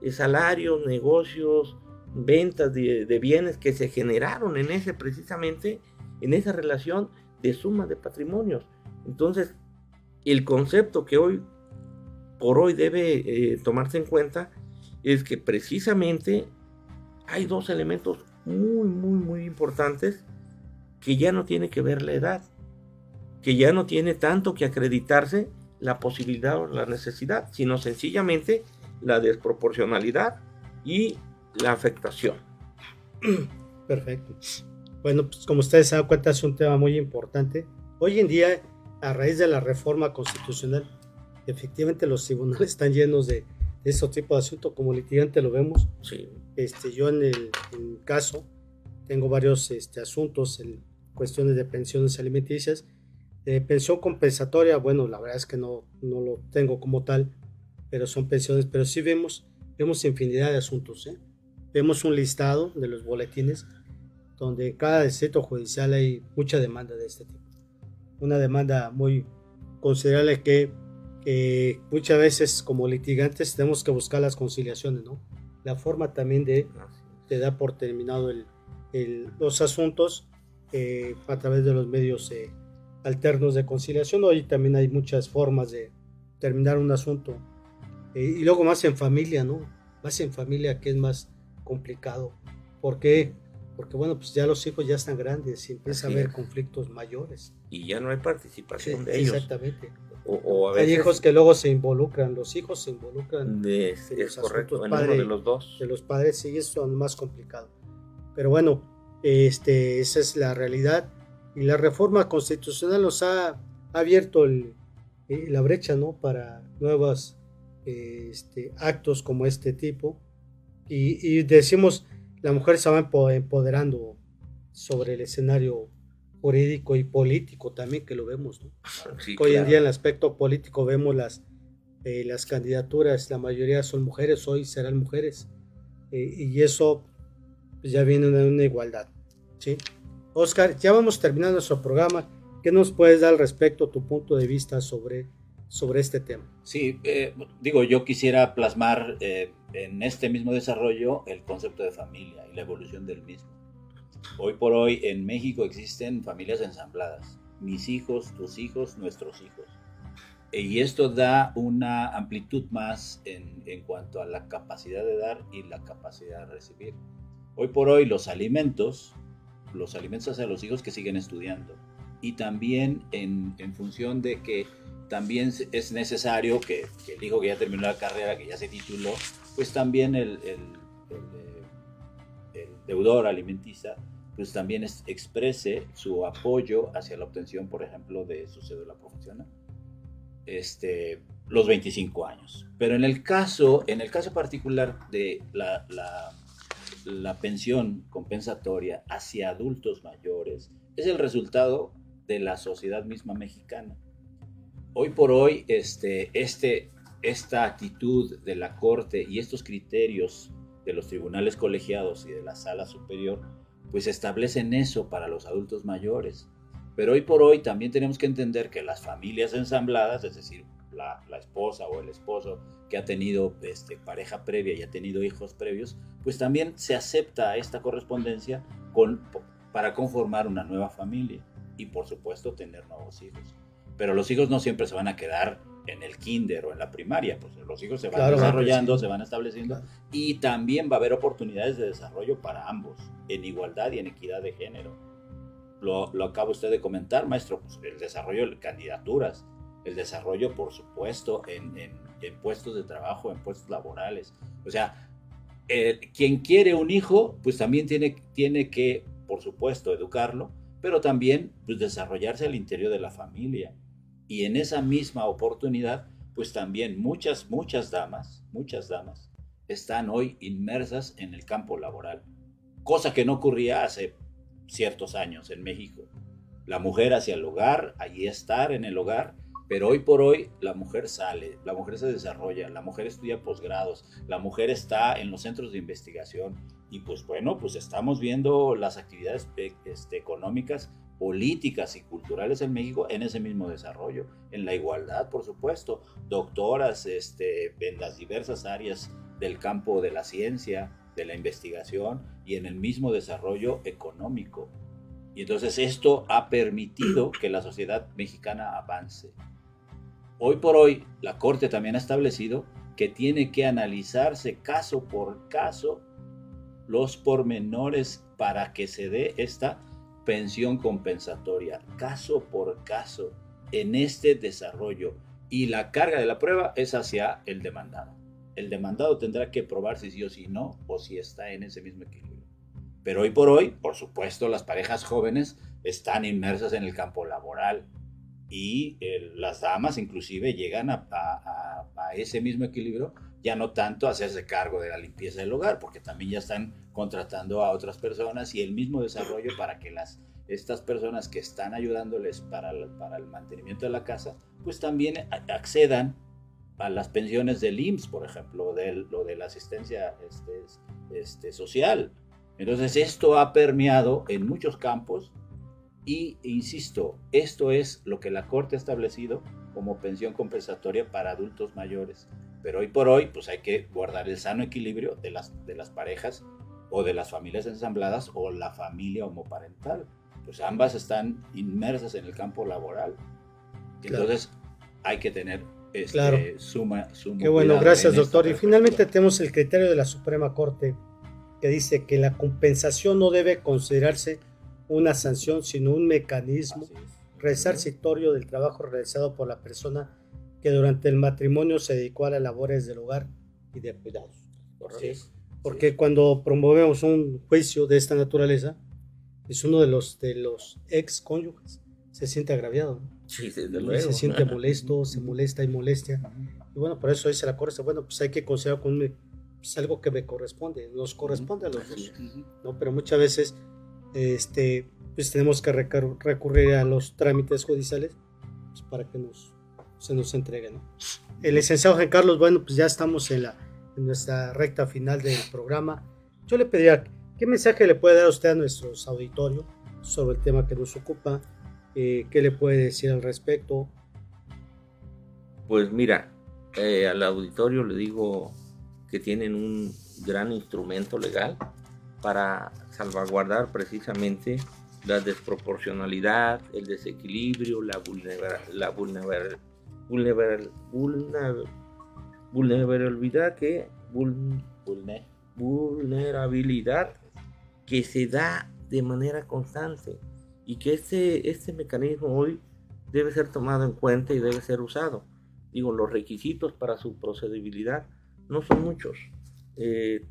[SPEAKER 4] eh, salarios, negocios, ventas de, bienes que se generaron en ese precisamente, en esa relación de suma de patrimonios. Entonces, el concepto que hoy por hoy debe eh, tomarse en cuenta es que precisamente hay dos elementos muy, muy, muy importantes que ya no tiene que ver la edad, que ya no tiene tanto que acreditarse la posibilidad o la necesidad, sino sencillamente la desproporcionalidad y la afectación.
[SPEAKER 2] Perfecto. Bueno, pues como ustedes se dan cuenta es un tema muy importante. Hoy en día a raíz de la reforma constitucional, efectivamente los tribunales están llenos de, de ese tipo de asuntos, como litigante lo vemos.
[SPEAKER 4] Sí.
[SPEAKER 2] Este, yo en el, caso tengo varios este, asuntos en cuestiones de pensiones alimenticias. De pensión compensatoria, bueno, la verdad es que no, no lo tengo como tal, pero son pensiones, pero sí vemos, vemos infinidad de asuntos. ¿eh? Vemos un listado de los boletines donde en cada distrito judicial hay mucha demanda de este tipo una demanda muy considerable que, muchas veces como litigantes tenemos que buscar las conciliaciones, ¿no? La forma también de, de dar por terminado el, los asuntos eh, a través de los medios eh, alternos de conciliación. Hoy también hay muchas formas de terminar un asunto. Eh, y luego más en familia, ¿no? Más en familia que es más complicado. ¿Por qué? porque bueno, pues ya los hijos ya están grandes y empieza a haber conflictos mayores.
[SPEAKER 4] Y ya no hay participación de ellos.
[SPEAKER 2] Exactamente.
[SPEAKER 4] O,
[SPEAKER 2] hay hijos que luego se involucran, los hijos se involucran.
[SPEAKER 4] De, es correcto, en de los dos.
[SPEAKER 2] De los padres, sí, eso es más complicado. Pero bueno, este, esa es la realidad. Y la reforma constitucional nos ha abierto el, eh, la brecha ¿no? para nuevos este, actos como este tipo. Y, decimos, la mujer se va empoderando sobre el escenario jurídico y político también, que lo vemos. Hoy en día en el aspecto político vemos las, eh, las candidaturas, la mayoría son mujeres, hoy serán mujeres. Eh, y eso pues, ya viene de una igualdad. ¿sí? Oscar, ya vamos terminando nuestro programa. ¿Qué nos puedes dar al respecto, tu punto de vista sobre, sobre este tema?
[SPEAKER 3] Sí, eh, digo, yo quisiera plasmar eh, en este mismo desarrollo el concepto de familia y la evolución del mismo. Hoy por hoy en México existen familias ensambladas. Mis hijos, tus hijos, nuestros hijos. Y esto da una amplitud más en, cuanto a la capacidad de dar y la capacidad de recibir. Hoy por hoy los alimentos, los alimentos hacia los hijos que siguen estudiando, y también en, función de que también es necesario que, el hijo que ya terminó la carrera, que ya se tituló, pues también el, el, el, deudor alimenticia, pues también exprese su apoyo hacia la obtención, por ejemplo, de su cédula profesional. Este, los 25 años. Pero en el caso, en el caso particular de la, la, la pensión compensatoria hacia adultos mayores, es el resultado de la sociedad misma mexicana. Hoy por hoy, este, este, esta actitud de la Corte y estos criterios de los tribunales colegiados y de la sala superior, pues establecen eso para los adultos mayores. Pero hoy por hoy también tenemos que entender que las familias ensambladas, es decir, la, esposa o el esposo que ha tenido este, pareja previa y ha tenido hijos previos, pues también se acepta esta correspondencia con, para conformar una nueva familia y por supuesto tener nuevos hijos. Pero los hijos no siempre se van a quedar en el kinder o en la primaria, pues los hijos se van desarrollando, se van estableciendo y también va a haber oportunidades de desarrollo para ambos, en igualdad y en equidad de género. Lo, lo acaba usted de comentar, maestro, pues el desarrollo de candidaturas, el desarrollo, por supuesto, en, en, puestos de trabajo, en puestos laborales. O sea, quien quiere un hijo, pues también tiene, tiene que, por supuesto, educarlo, pero también pues, desarrollarse al interior de la familia. Y en esa misma oportunidad, pues también muchas, muchas damas, muchas damas, están hoy inmersas en el campo laboral, cosa que no ocurría hace ciertos años en México. La mujer hacia el hogar, allí estar en el hogar, pero hoy por hoy la mujer sale, la mujer se desarrolla, la mujer estudia posgrados, la mujer está en los centros de investigación y pues bueno, pues estamos viendo las actividades eh, este, económicas, políticas y culturales en México en ese mismo desarrollo, en la igualdad, por supuesto, doctoras este, en las diversas áreas del campo de la ciencia, de la investigación y en el mismo desarrollo económico. Y entonces esto ha permitido que la sociedad mexicana avance. Hoy por hoy, la Corte también ha establecido que tiene que analizarse caso por caso los pormenores para que se dé esta pensión compensatoria, caso por caso, en este desarrollo. Y la carga de la prueba es hacia el demandado. El demandado tendrá que probar si sí o si no, o si está en ese mismo equilibrio. Pero hoy por hoy, por supuesto, las parejas jóvenes están inmersas en el campo laboral, y las damas inclusive llegan a, ese mismo equilibrio, ya no tanto hacerse cargo de la limpieza del hogar, porque también ya están contratando a otras personas y el mismo desarrollo para que las, estas personas que están ayudándoles para, para el mantenimiento de la casa, pues también accedan a las pensiones del IMSS, por ejemplo, de, lo de la asistencia este, este, social. Entonces esto ha permeado en muchos campos y, insisto, esto es lo que la Corte ha establecido como pensión compensatoria para adultos mayores. Pero hoy por hoy, pues hay que guardar el sano equilibrio de las, de las parejas o de las familias ensambladas o la familia homoparental. Pues ambas están inmersas en el campo laboral. Entonces hay que tener este, suma, suma.
[SPEAKER 2] Qué bueno, gracias doctor. Y finalmente tenemos el criterio de la Suprema Corte que dice que la compensación no debe considerarse una sanción, sino un mecanismo resarcitorio del trabajo realizado por la persona que durante el matrimonio se dedicó a las labores del hogar y de cuidados. Porque cuando promovemos un juicio de esta naturaleza, es uno de los, de los ex cónyuges, se siente agraviado.
[SPEAKER 4] Sí,
[SPEAKER 2] Se siente molesto, se molesta y molestia. Y bueno, por eso dice la Corte, bueno, pues hay que considerar con pues algo que me corresponde, nos corresponde a los dos. ¿no? Pero muchas veces este, pues tenemos que recurrir a los trámites judiciales pues, para que nos, se nos entreguen. El licenciado Juan Carlos, bueno, pues ya estamos en, la, en nuestra recta final del programa. Yo le pediría, ¿qué mensaje le puede dar usted a nuestros auditorios sobre el tema que nos ocupa? Eh, ¿Qué le puede decir al respecto?
[SPEAKER 4] Pues mira, eh, al auditorio le digo que tienen un gran instrumento legal para salvaguardar precisamente la desproporcionalidad, el desequilibrio, la, la vulnerabilidad que vulnerabilidad que se da de manera constante y que este, este mecanismo hoy debe ser tomado en cuenta y debe ser usado. Digo, los requisitos para su procedibilidad no son muchos. Eh,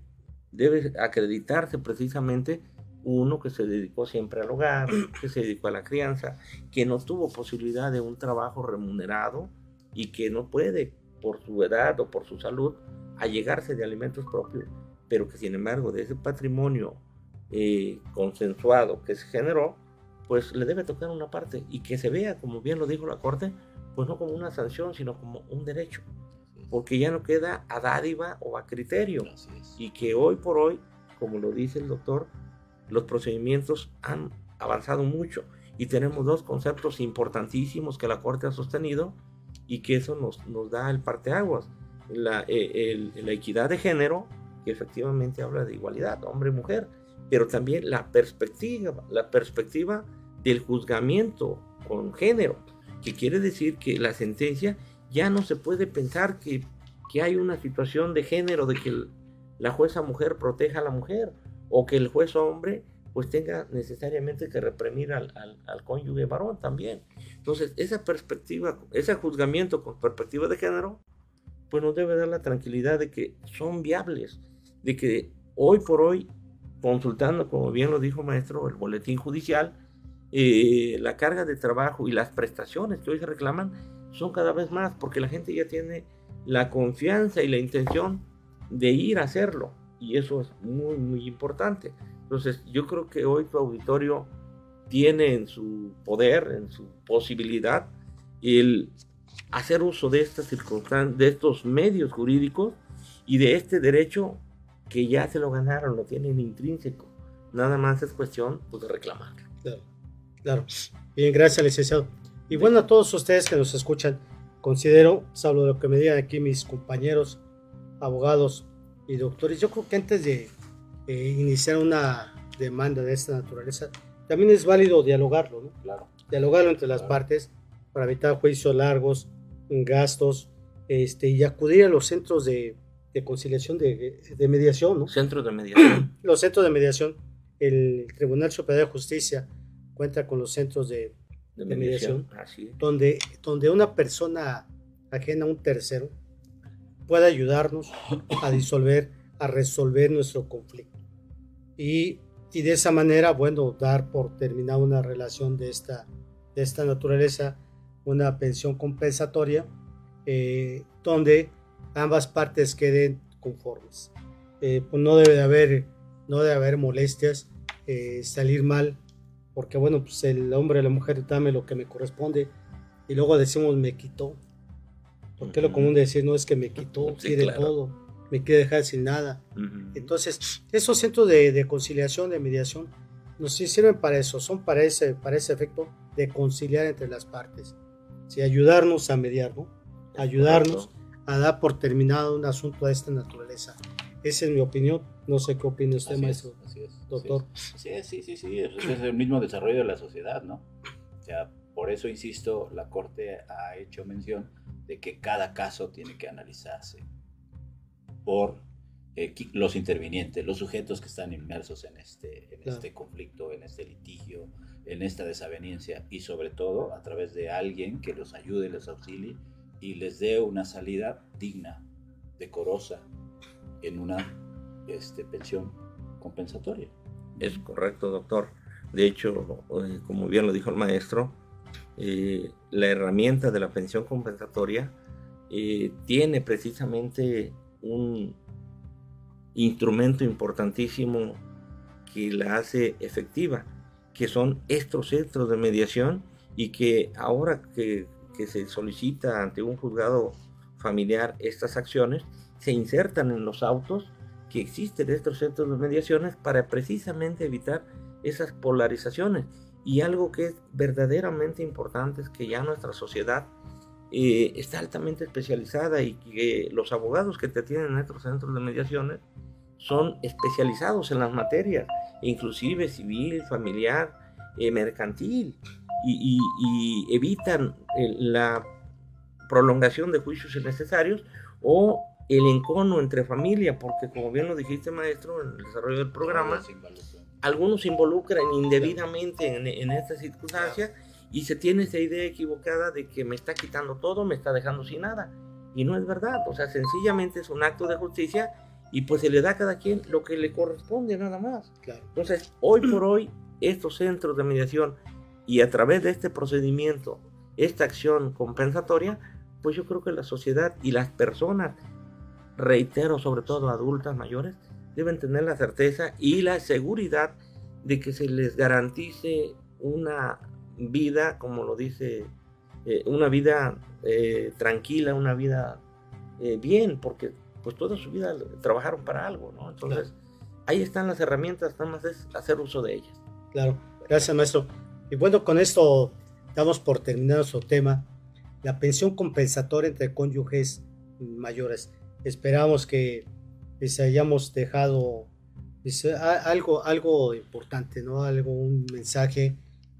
[SPEAKER 4] debe acreditarse precisamente uno que se dedicó siempre al hogar, que se dedicó a la crianza, que no tuvo posibilidad de un trabajo remunerado y que no puede, por su edad o por su salud, allegarse de alimentos propios, pero que sin embargo de ese patrimonio eh, consensuado que se generó, pues le debe tocar una parte y que se vea, como bien lo dijo la Corte, pues no como una sanción, sino como un derecho porque ya no queda a dádiva o a criterio. Y que hoy por hoy, como lo dice el doctor, los procedimientos han avanzado mucho y tenemos dos conceptos importantísimos que la Corte ha sostenido y que eso nos, nos da el parteaguas. La, eh, la equidad de género, que efectivamente habla de igualdad, hombre y mujer, pero también la perspectiva, la perspectiva del juzgamiento con género, que quiere decir que la sentencia ya no se puede pensar que, hay una situación de género, de que la jueza mujer proteja a la mujer, o que el juez hombre pues tenga necesariamente que reprimir al, cónyuge varón también. Entonces, esa perspectiva, ese juzgamiento con perspectiva de género, pues nos debe dar la tranquilidad de que son viables, de que hoy por hoy, consultando, como bien lo dijo maestro, el boletín judicial, eh, la carga de trabajo y las prestaciones que hoy se reclaman son cada vez más porque la gente ya tiene la confianza y la intención de ir a hacerlo y eso es muy muy importante. Entonces yo creo que hoy tu auditorio tiene en su poder, en su posibilidad, el hacer uso de estas circunstancias, de estos medios jurídicos y de este derecho que ya se lo ganaron, lo tienen intrínseco. Nada más es cuestión pues, de reclamar.
[SPEAKER 2] Claro, claro. Bien, gracias, licenciado. Y bueno, a todos ustedes que nos escuchan, considero, salvo lo que me digan aquí mis compañeros, abogados y doctores, yo creo que antes de iniciar una demanda de esta naturaleza, también es válido dialogarlo, ¿no?
[SPEAKER 4] Claro.
[SPEAKER 2] Dialogarlo entre las partes para evitar juicios largos, gastos, este, y acudir a los centros de, conciliación, de, de, mediación, ¿no?
[SPEAKER 4] Centros de mediación.
[SPEAKER 2] los centros de mediación. El Tribunal Superior de Justicia cuenta con los centros de de, mediación, donde, donde una persona ajena a un tercero pueda ayudarnos a disolver, a resolver nuestro conflicto. Y, y de esa manera, bueno, dar por terminada una relación de esta, de esta naturaleza, una pensión compensatoria, eh, donde ambas partes queden conformes. Eh, pues no debe de haber, no debe haber molestias, eh, salir mal porque bueno, pues el hombre o la mujer dame lo que me corresponde y luego decimos me quitó. Porque lo común de decir no es que me quitó, quiere todo, me quiere dejar sin nada. Entonces, esos centros de, conciliación, de mediación, nos sirven para eso, son para ese, para ese efecto de conciliar entre las partes. Sí, ayudarnos a mediar, ¿no? Ayudarnos a dar por terminado un asunto de esta naturaleza. Esa es mi opinión. No sé qué opina usted, maestro. Así es, doctor.
[SPEAKER 3] Sí, sí, sí, sí. Es, el mismo desarrollo de la sociedad, ¿no? O sea, por eso, insisto, la Corte ha hecho mención de que cada caso tiene que analizarse por eh, los intervinientes, los sujetos que están inmersos en este, en este conflicto, en este litigio, en esta desaveniencia y sobre todo a través de alguien que los ayude, les auxilie y les dé una salida digna, decorosa, en una este, pensión compensatoria.
[SPEAKER 4] Es correcto, doctor. De hecho, eh, como bien lo dijo el maestro, eh, la herramienta de la pensión compensatoria eh, tiene precisamente un instrumento importantísimo que la hace efectiva, que son estos centros de mediación y que ahora que, se solicita ante un juzgado familiar estas acciones, se insertan en los autos que existen estos centros de mediaciones para precisamente evitar esas polarizaciones. Y algo que es verdaderamente importante es que ya nuestra sociedad eh, está altamente especializada y que los abogados que te tienen en estos centros de mediaciones son especializados en las materias, inclusive civil, familiar, eh, mercantil, y, y evitan la prolongación de juicios innecesarios o el encono entre familia, porque como bien lo dijiste maestro en el desarrollo del programa, algunos se involucran. indebidamente en, esta circunstancia y se tiene esa idea equivocada de que me está quitando todo, me está dejando sin nada. Y no es verdad, o sea, sencillamente es un acto de justicia y pues se le da a cada quien lo que le corresponde nada más. Entonces, hoy por hoy, estos centros de mediación y a través de este procedimiento, esta acción compensatoria, pues yo creo que la sociedad y las personas reitero, sobre todo adultas mayores, deben tener la certeza y la seguridad de que se les garantice una vida, como lo dice, eh, una vida eh, tranquila, una vida eh, bien, porque pues toda su vida trabajaron para algo, ¿no? Entonces, ahí están las herramientas, nada más es hacer uso de ellas.
[SPEAKER 2] Claro, gracias maestro. Y bueno, con esto damos por terminado nuestro tema, la pensión compensatoria entre cónyuges mayores. Esperamos que les hayamos dejado algo, algo importante, ¿no? Algo, un mensaje,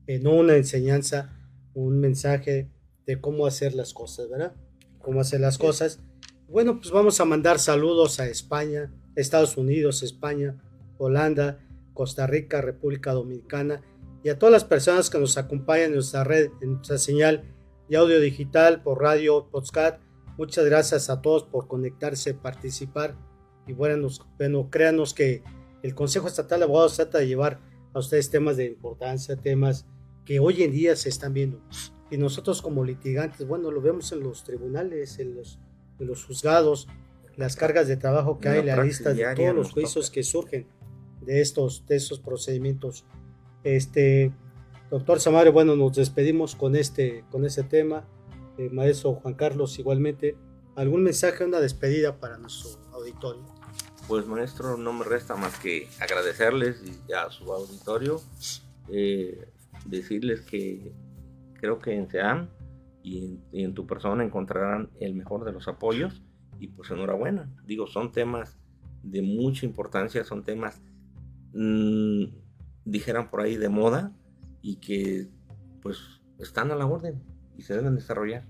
[SPEAKER 2] eh, no una enseñanza, un mensaje de cómo hacer las cosas, ¿verdad? Cómo hacer las cosas. Bueno, pues vamos a mandar saludos a España, Estados Unidos, España, Holanda, Costa Rica, República Dominicana y a todas las personas que nos acompañan en nuestra red, en nuestra señal de audio digital por radio, podcast Muchas gracias a todos por conectarse, participar. Y bueno, bueno, créanos que el Consejo Estatal de Abogados trata de llevar a ustedes temas de importancia, temas que hoy en día se están viendo. Y nosotros como litigantes, bueno, lo vemos en los tribunales, en los, en los juzgados, las cargas de trabajo que hay, la lista de todos los juicios que surgen de estos, de estos procedimientos. Este, doctor Samario, bueno, nos despedimos con este, con este tema. Eh, maestro Juan Carlos, igualmente, ¿algún mensaje, una despedida para nuestro auditorio?
[SPEAKER 4] Pues maestro, no me resta más que agradecerles a su auditorio, eh, decirles que creo que en SEAM y en, tu persona encontrarán el mejor de los apoyos y pues enhorabuena. Digo, son temas de mucha importancia, son temas, mm, dijeran por ahí, de moda y que pues están a la orden y se deben desarrollar.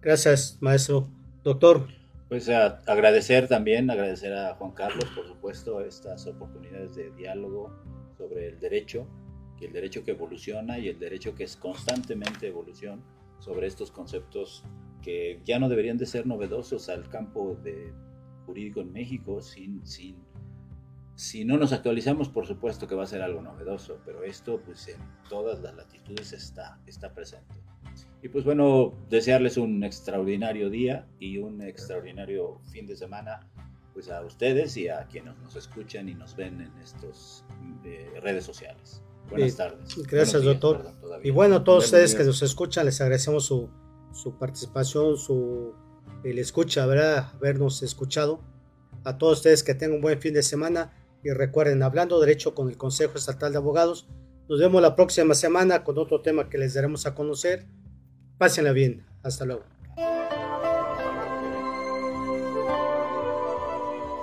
[SPEAKER 2] Gracias, maestro. Doctor.
[SPEAKER 3] Pues agradecer también, agradecer a Juan Carlos, por supuesto, estas oportunidades de diálogo sobre el derecho, el derecho que evoluciona y el derecho que es constantemente evolución sobre estos conceptos que ya no deberían de ser novedosos al campo de jurídico en México sin, sin si no nos actualizamos, por supuesto que va a ser algo novedoso, pero esto pues en todas las latitudes está, está presente. Y pues bueno, desearles un extraordinario día y un extraordinario fin de semana pues a ustedes y a quienes nos escuchan y nos ven en estas eh, redes sociales. Buenas tardes.
[SPEAKER 2] Gracias, doctor. y bueno, a todos ustedes que nos escuchan, les agradecemos su, su participación, su el escucha, ¿verdad? Habernos escuchado. A todos ustedes que tengan un buen fin de semana y recuerden, hablando derecho con el Consejo Estatal de Abogados, nos vemos la próxima semana con otro tema que les daremos a conocer. Pásenla bien. Hasta luego.